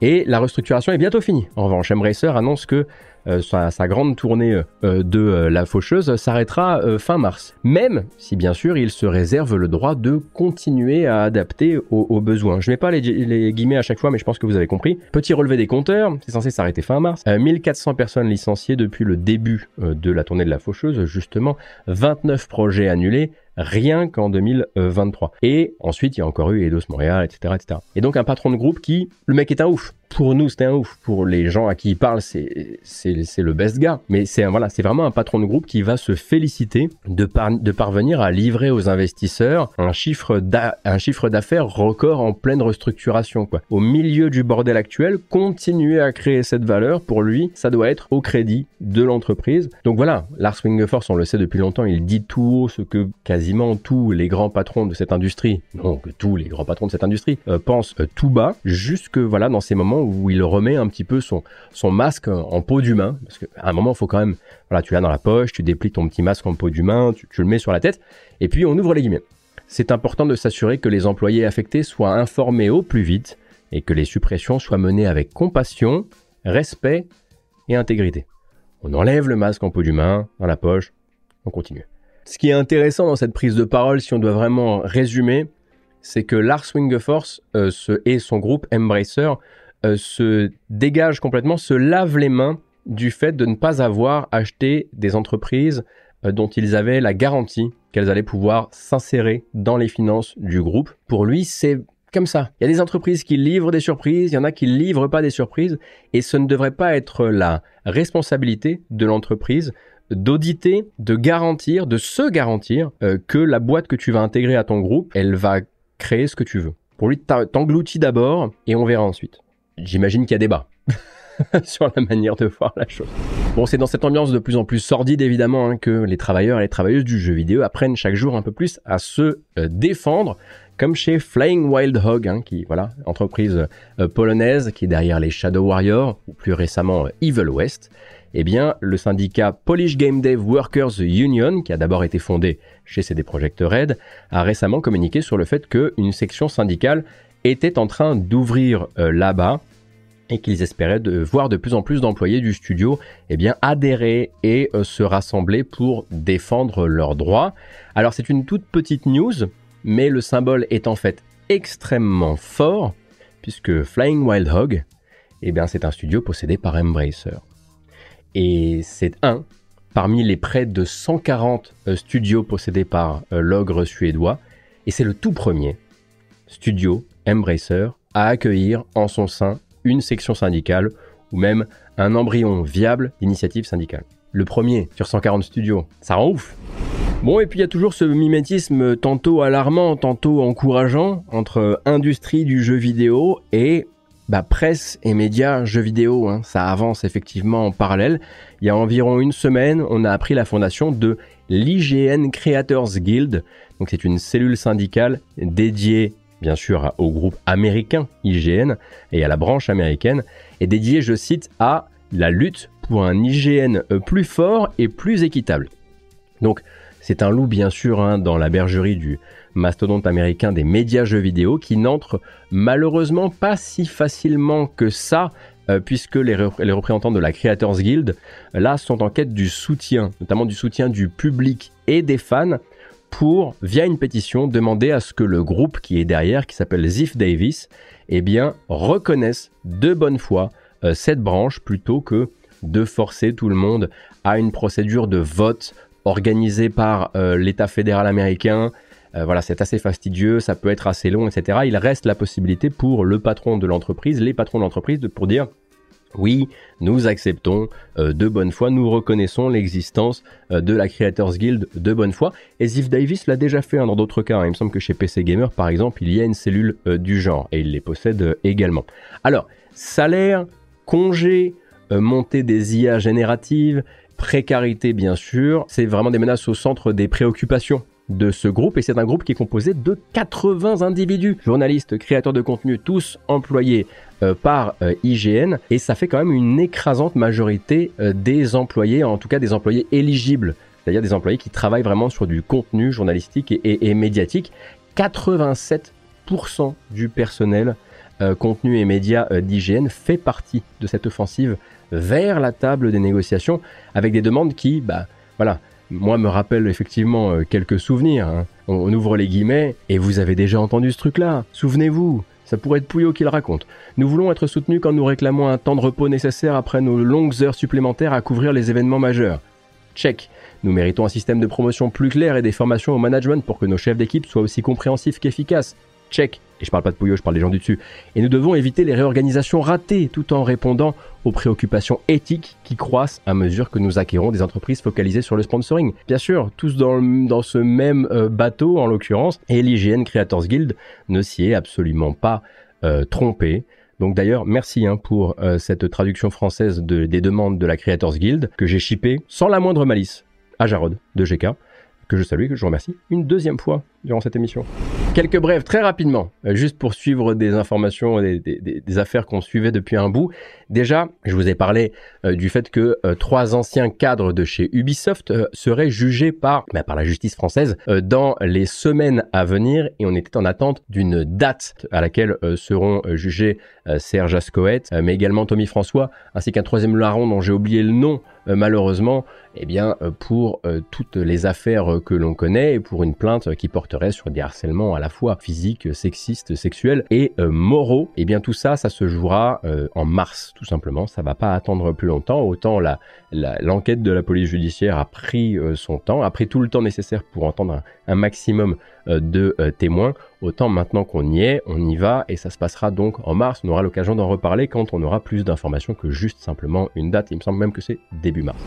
Et la restructuration est bientôt finie. En revanche, Embracer annonce que euh, sa, grande tournée euh, de euh, La Faucheuse s'arrêtera fin mars. Même si bien sûr il se réserve le droit de continuer à adapter aux, besoins. Je mets pas les, guillemets à chaque fois, mais je pense que vous avez compris. Petit relevé des compteurs, c'est censé s'arrêter fin mars. 1400 personnes licenciées depuis le début de la tournée de La Faucheuse, justement. 29 projets annulés rien qu'en 2023. Et ensuite, il y a encore eu Eidos Montréal, etc., etc. Et donc un patron de groupe qui, le mec est un ouf. Pour nous, c'était un ouf. Pour les gens à qui il parle, c'est le best gars. Mais c'est voilà, vraiment un patron de groupe qui va se féliciter de, de parvenir à livrer aux investisseurs un chiffre d'affaires record en pleine restructuration. Quoi. Au milieu du bordel actuel, continuer à créer cette valeur pour lui, ça doit être au crédit de l'entreprise. Donc voilà, Lars Wingefors, on le sait depuis longtemps, il dit tout haut ce que tous les grands patrons de cette industrie, que tous les grands patrons de cette industrie, euh, pensent euh, tout bas, jusque voilà dans ces moments moment où il remet un petit peu son, son masque en peau d'humain. Parce qu'à un moment, il faut quand même, voilà, tu l'as dans la poche, tu déplies ton petit masque en peau d'humain, tu, tu le mets sur la tête, et puis on ouvre les guillemets. C'est important de s'assurer que les employés affectés soient informés au plus vite et que les suppressions soient menées avec compassion, respect et intégrité. On enlève le masque en peau d'humain, dans la poche, on continue. Ce qui est intéressant dans cette prise de parole, si on doit vraiment résumer, c'est que Lars Wingeforce euh, et son groupe Embracer euh, se dégagent complètement, se lavent les mains du fait de ne pas avoir acheté des entreprises euh, dont ils avaient la garantie qu'elles allaient pouvoir s'insérer dans les finances du groupe. Pour lui, c'est comme ça. Il y a des entreprises qui livrent des surprises, il y en a qui ne livrent pas des surprises, et ce ne devrait pas être la responsabilité de l'entreprise d'auditer, de garantir, de se garantir euh, que la boîte que tu vas intégrer à ton groupe, elle va créer ce que tu veux. Pour lui, t'engloutis d'abord et on verra ensuite. J'imagine qu'il y a débat. sur la manière de voir la chose. Bon, c'est dans cette ambiance de plus en plus sordide évidemment hein, que les travailleurs et les travailleuses du jeu vidéo apprennent chaque jour un peu plus à se euh, défendre, comme chez Flying Wild Hog, hein, qui voilà, entreprise euh, polonaise qui est derrière les Shadow Warriors ou plus récemment Evil West. Eh bien, le syndicat Polish Game Dev Workers Union, qui a d'abord été fondé chez CD Projekt Red, a récemment communiqué sur le fait qu'une section syndicale était en train d'ouvrir là-bas et qu'ils espéraient voir de plus en plus d'employés du studio eh adhérer et euh, se rassembler pour défendre leurs droits. Alors c'est une toute petite news, mais le symbole est en fait extrêmement fort, puisque Flying Wild Hog, eh c'est un studio possédé par Embracer. Et c'est un parmi les près de 140 euh, studios possédés par euh, l'ogre suédois, et c'est le tout premier studio Embracer à accueillir en son sein une section syndicale ou même un embryon viable d'initiative syndicale. Le premier sur 140 studios, ça rend ouf. Bon, et puis il y a toujours ce mimétisme tantôt alarmant, tantôt encourageant entre industrie du jeu vidéo et bah, presse et médias jeux vidéo. Hein. Ça avance effectivement en parallèle. Il y a environ une semaine, on a appris la fondation de l'IGN Creators Guild. Donc c'est une cellule syndicale dédiée bien sûr au groupe américain IGN et à la branche américaine, est dédié, je cite, à la lutte pour un IGN plus fort et plus équitable. Donc c'est un loup bien sûr hein, dans la bergerie du mastodonte américain des médias jeux vidéo qui n'entre malheureusement pas si facilement que ça euh, puisque les, représentants de la Creators Guild là sont en quête du soutien, notamment du soutien du public et des fans pour, via une pétition, demander à ce que le groupe qui est derrière, qui s'appelle Ziff Davis, eh bien, reconnaisse de bonne foi euh, cette branche plutôt que de forcer tout le monde à une procédure de vote organisée par euh, l'État fédéral américain. Euh, voilà, c'est assez fastidieux, ça peut être assez long, etc. Il reste la possibilité pour le patron de l'entreprise, les patrons de l'entreprise, pour dire oui, nous acceptons euh, de bonne foi, nous reconnaissons l'existence euh, de la Creators Guild de bonne foi. Et Ziff Davis l'a déjà fait hein, dans d'autres cas. Hein. Il me semble que chez PC Gamer, par exemple, il y a une cellule du genre et il les possède également. Alors, salaire, congé, montée des IA génératives, précarité bien sûr, c'est vraiment des menaces au centre des préoccupations de ce groupe et c'est un groupe qui est composé de 80 individus, journalistes, créateurs de contenu, tous employés euh, par euh, IGN et ça fait quand même une écrasante majorité euh, des employés, en tout cas des employés éligibles, c'est-à-dire des employés qui travaillent vraiment sur du contenu journalistique et, médiatique. 87% du personnel contenu et médias d'IGN fait partie de cette offensive vers la table des négociations avec des demandes qui, bah voilà, moi me rappelle effectivement euh, quelques souvenirs. Hein. On, ouvre les guillemets et vous avez déjà entendu ce truc-là. Souvenez-vous, ça pourrait être Pouillot qui le raconte. Nous voulons être soutenus quand nous réclamons un temps de repos nécessaire après nos longues heures supplémentaires à couvrir les événements majeurs. Check. Nous méritons un système de promotion plus clair et des formations au management pour que nos chefs d'équipe soient aussi compréhensifs qu'efficaces. Check. Et je parle pas de Pouillot, je parle des gens du dessus. Et nous devons éviter les réorganisations ratées tout en répondant aux préoccupations éthiques qui croissent à mesure que nous acquérons des entreprises focalisées sur le sponsoring. Bien sûr, tous dans, ce même euh, bateau en l'occurrence, et l'IGN Creators Guild ne s'y est absolument pas euh, trompé. Donc d'ailleurs, merci hein, pour euh, cette traduction française des demandes de la Creators Guild que j'ai shippé sans la moindre malice à Jarod de GK, que je salue et que je remercie une deuxième fois durant cette émission. Quelques brèves très rapidement, euh, juste pour suivre des informations, des, des, affaires qu'on suivait depuis un bout. Déjà, je vous ai parlé euh, du fait que euh, trois anciens cadres de chez Ubisoft seraient jugés par, bah, par la justice française dans les semaines à venir et on était en attente d'une date à laquelle seront jugés Serge Ascoët, mais également Tommy François, ainsi qu'un troisième larron dont j'ai oublié le nom malheureusement, eh bien, pour toutes les affaires que l'on connaît et pour une plainte qui porterait sur des harcèlements à la fois physiques, sexistes, sexuels et euh, moraux. Eh bien tout ça, se jouera euh, en mars, tout simplement. Ça va pas attendre plus longtemps. Autant la, l'enquête de la police judiciaire a pris euh, son temps, a pris tout le temps nécessaire pour entendre un, maximum de témoins. Autant maintenant qu'on y est, on y va et ça se passera donc en mars. On aura l'occasion d'en reparler quand on aura plus d'informations que juste simplement une date. Il me semble même que c'est début mars.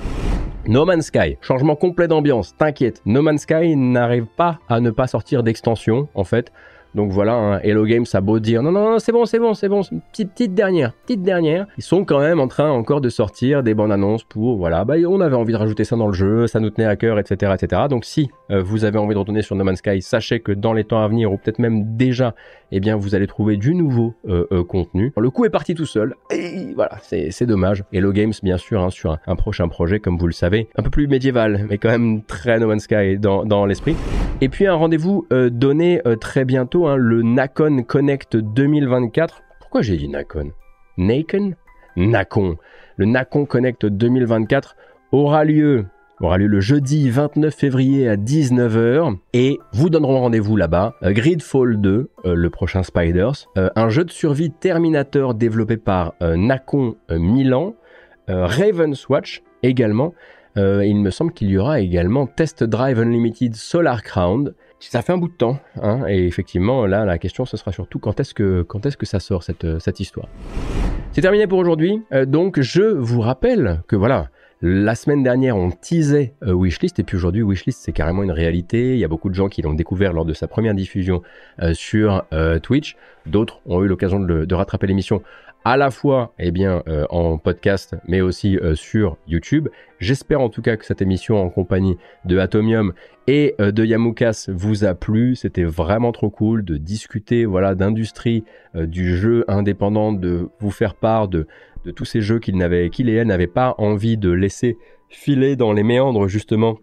No Man's Sky, changement complet d'ambiance, t'inquiète, No Man's Sky n'arrive pas à ne pas sortir d'extension en fait. Donc voilà, hein, Hello Games a beau dire non, non, non, c'est bon, c'est bon, c'est bon, petite, petite dernière, petite dernière. Ils sont quand même en train encore de sortir des bandes annonces pour, voilà, bah, on avait envie de rajouter ça dans le jeu, ça nous tenait à cœur, etc., etc. Donc si euh, vous avez envie de retourner sur No Man's Sky, sachez que dans les temps à venir, ou peut-être même déjà, eh bien, vous allez trouver du nouveau euh, euh, contenu. Le coup est parti tout seul, et voilà, c'est dommage. Hello Games, bien sûr, hein, sur un, prochain projet, comme vous le savez, un peu plus médiéval, mais quand même très No Man's Sky dans, l'esprit. Et puis un rendez-vous donné très bientôt Hein, le Nacon Connect 2024. Pourquoi j'ai dit Nacon? Nacon? Nacon. Le Nacon Connect 2024 aura lieu aura lieu le jeudi 29 février à 19h et vous donneront rendez-vous là-bas. Euh, Gridfall 2, euh, le prochain Spiders, euh, un jeu de survie Terminator développé par Nacon Milan, Raven's Watch également. il me semble qu'il y aura également Test Drive Unlimited Solar Crown ça fait un bout de temps, hein, et effectivement, là, la question, ce sera surtout quand est-ce que, quand est-ce que ça sort cette, cette histoire. C'est terminé pour aujourd'hui. Donc, je vous rappelle que voilà, la semaine dernière, on teasait euh, Wishlist, et puis aujourd'hui, Wishlist, c'est carrément une réalité. Il y a beaucoup de gens qui l'ont découvert lors de sa première diffusion euh, sur Twitch. D'autres ont eu l'occasion de, rattraper l'émission à la fois eh bien, euh, en podcast, mais aussi euh, sur YouTube. J'espère en tout cas que cette émission en compagnie de Atomium et euh, de Yamukas vous a plu. C'était vraiment trop cool de discuter voilà, d'industrie, du jeu indépendant, de vous faire part de, de tous ces jeux qu'il n'avait, et elle n'avaient pas envie de laisser filer dans les méandres justement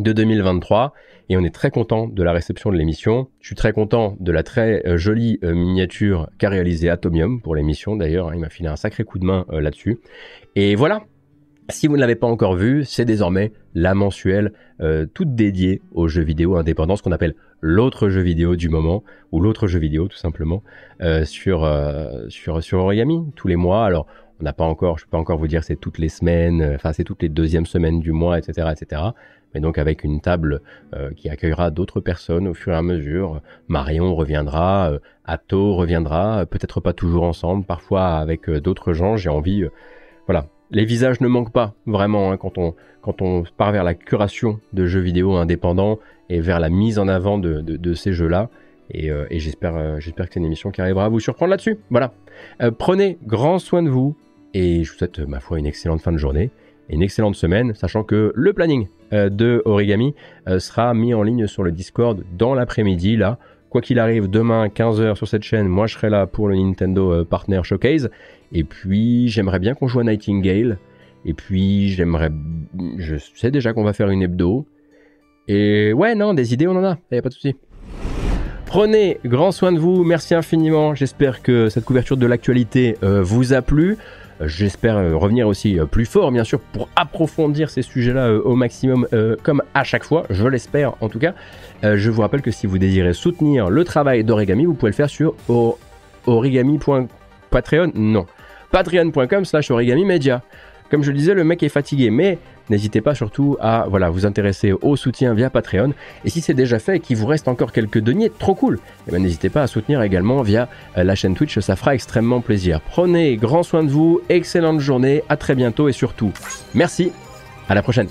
de 2023 et on est très content de la réception de l'émission. Je suis très content de la très euh, jolie euh, miniature qu'a réalisé Atomium pour l'émission d'ailleurs, hein, il m'a filé un sacré coup de main euh, là-dessus. Et voilà, si vous ne l'avez pas encore vu, c'est désormais la mensuelle toute dédiée aux jeux vidéo indépendants, ce qu'on appelle l'autre jeu vidéo du moment, ou l'autre jeu vidéo tout simplement, sur, sur, sur Origami, tous les mois. Alors, on n'a pas encore, je peux pas encore vous dire c'est toutes les semaines, enfin c'est toutes les deuxièmes semaines du mois, etc., etc mais donc avec une table euh, qui accueillera d'autres personnes au fur et à mesure. Marion reviendra, euh, Atto reviendra, peut-être pas toujours ensemble, parfois avec euh, d'autres gens. J'ai envie, voilà, les visages ne manquent pas vraiment hein, quand on quand on part vers la curation de jeux vidéo indépendants et vers la mise en avant de, de, ces jeux-là. Et, et j'espère j'espère que c'est une émission qui arrivera à vous surprendre là-dessus. Voilà. prenez grand soin de vous et je vous souhaite ma foi une excellente fin de journée et une excellente semaine, sachant que le planning euh, de Origami euh, sera mis en ligne sur le Discord dans l'après-midi là. Quoi qu'il arrive, demain à 15h sur cette chaîne, moi je serai là pour le Nintendo euh, Partner Showcase. Et puis j'aimerais bien qu'on joue à Nightingale. Et puis j'aimerais... Je sais déjà qu'on va faire une hebdo. Et ouais, non, des idées on en a, y a pas de souci. Prenez grand soin de vous, merci infiniment. J'espère que cette couverture de l'actualité vous a plu. J'espère euh, revenir aussi euh, plus fort, bien sûr, pour approfondir ces sujets-là euh, au maximum, comme à chaque fois, je l'espère en tout cas. je vous rappelle que si vous désirez soutenir le travail d'Origami, vous pouvez le faire sur origami.patreon, non, patreon.com slash origami media. Comme je le disais, le mec est fatigué, mais n'hésitez pas surtout à voilà, vous intéresser au soutien via Patreon. Et si c'est déjà fait et qu'il vous reste encore quelques deniers, trop cool, eh ben, n'hésitez pas à soutenir également via euh, la chaîne Twitch, ça fera extrêmement plaisir. Prenez grand soin de vous, excellente journée, à très bientôt et surtout, merci, à la prochaine.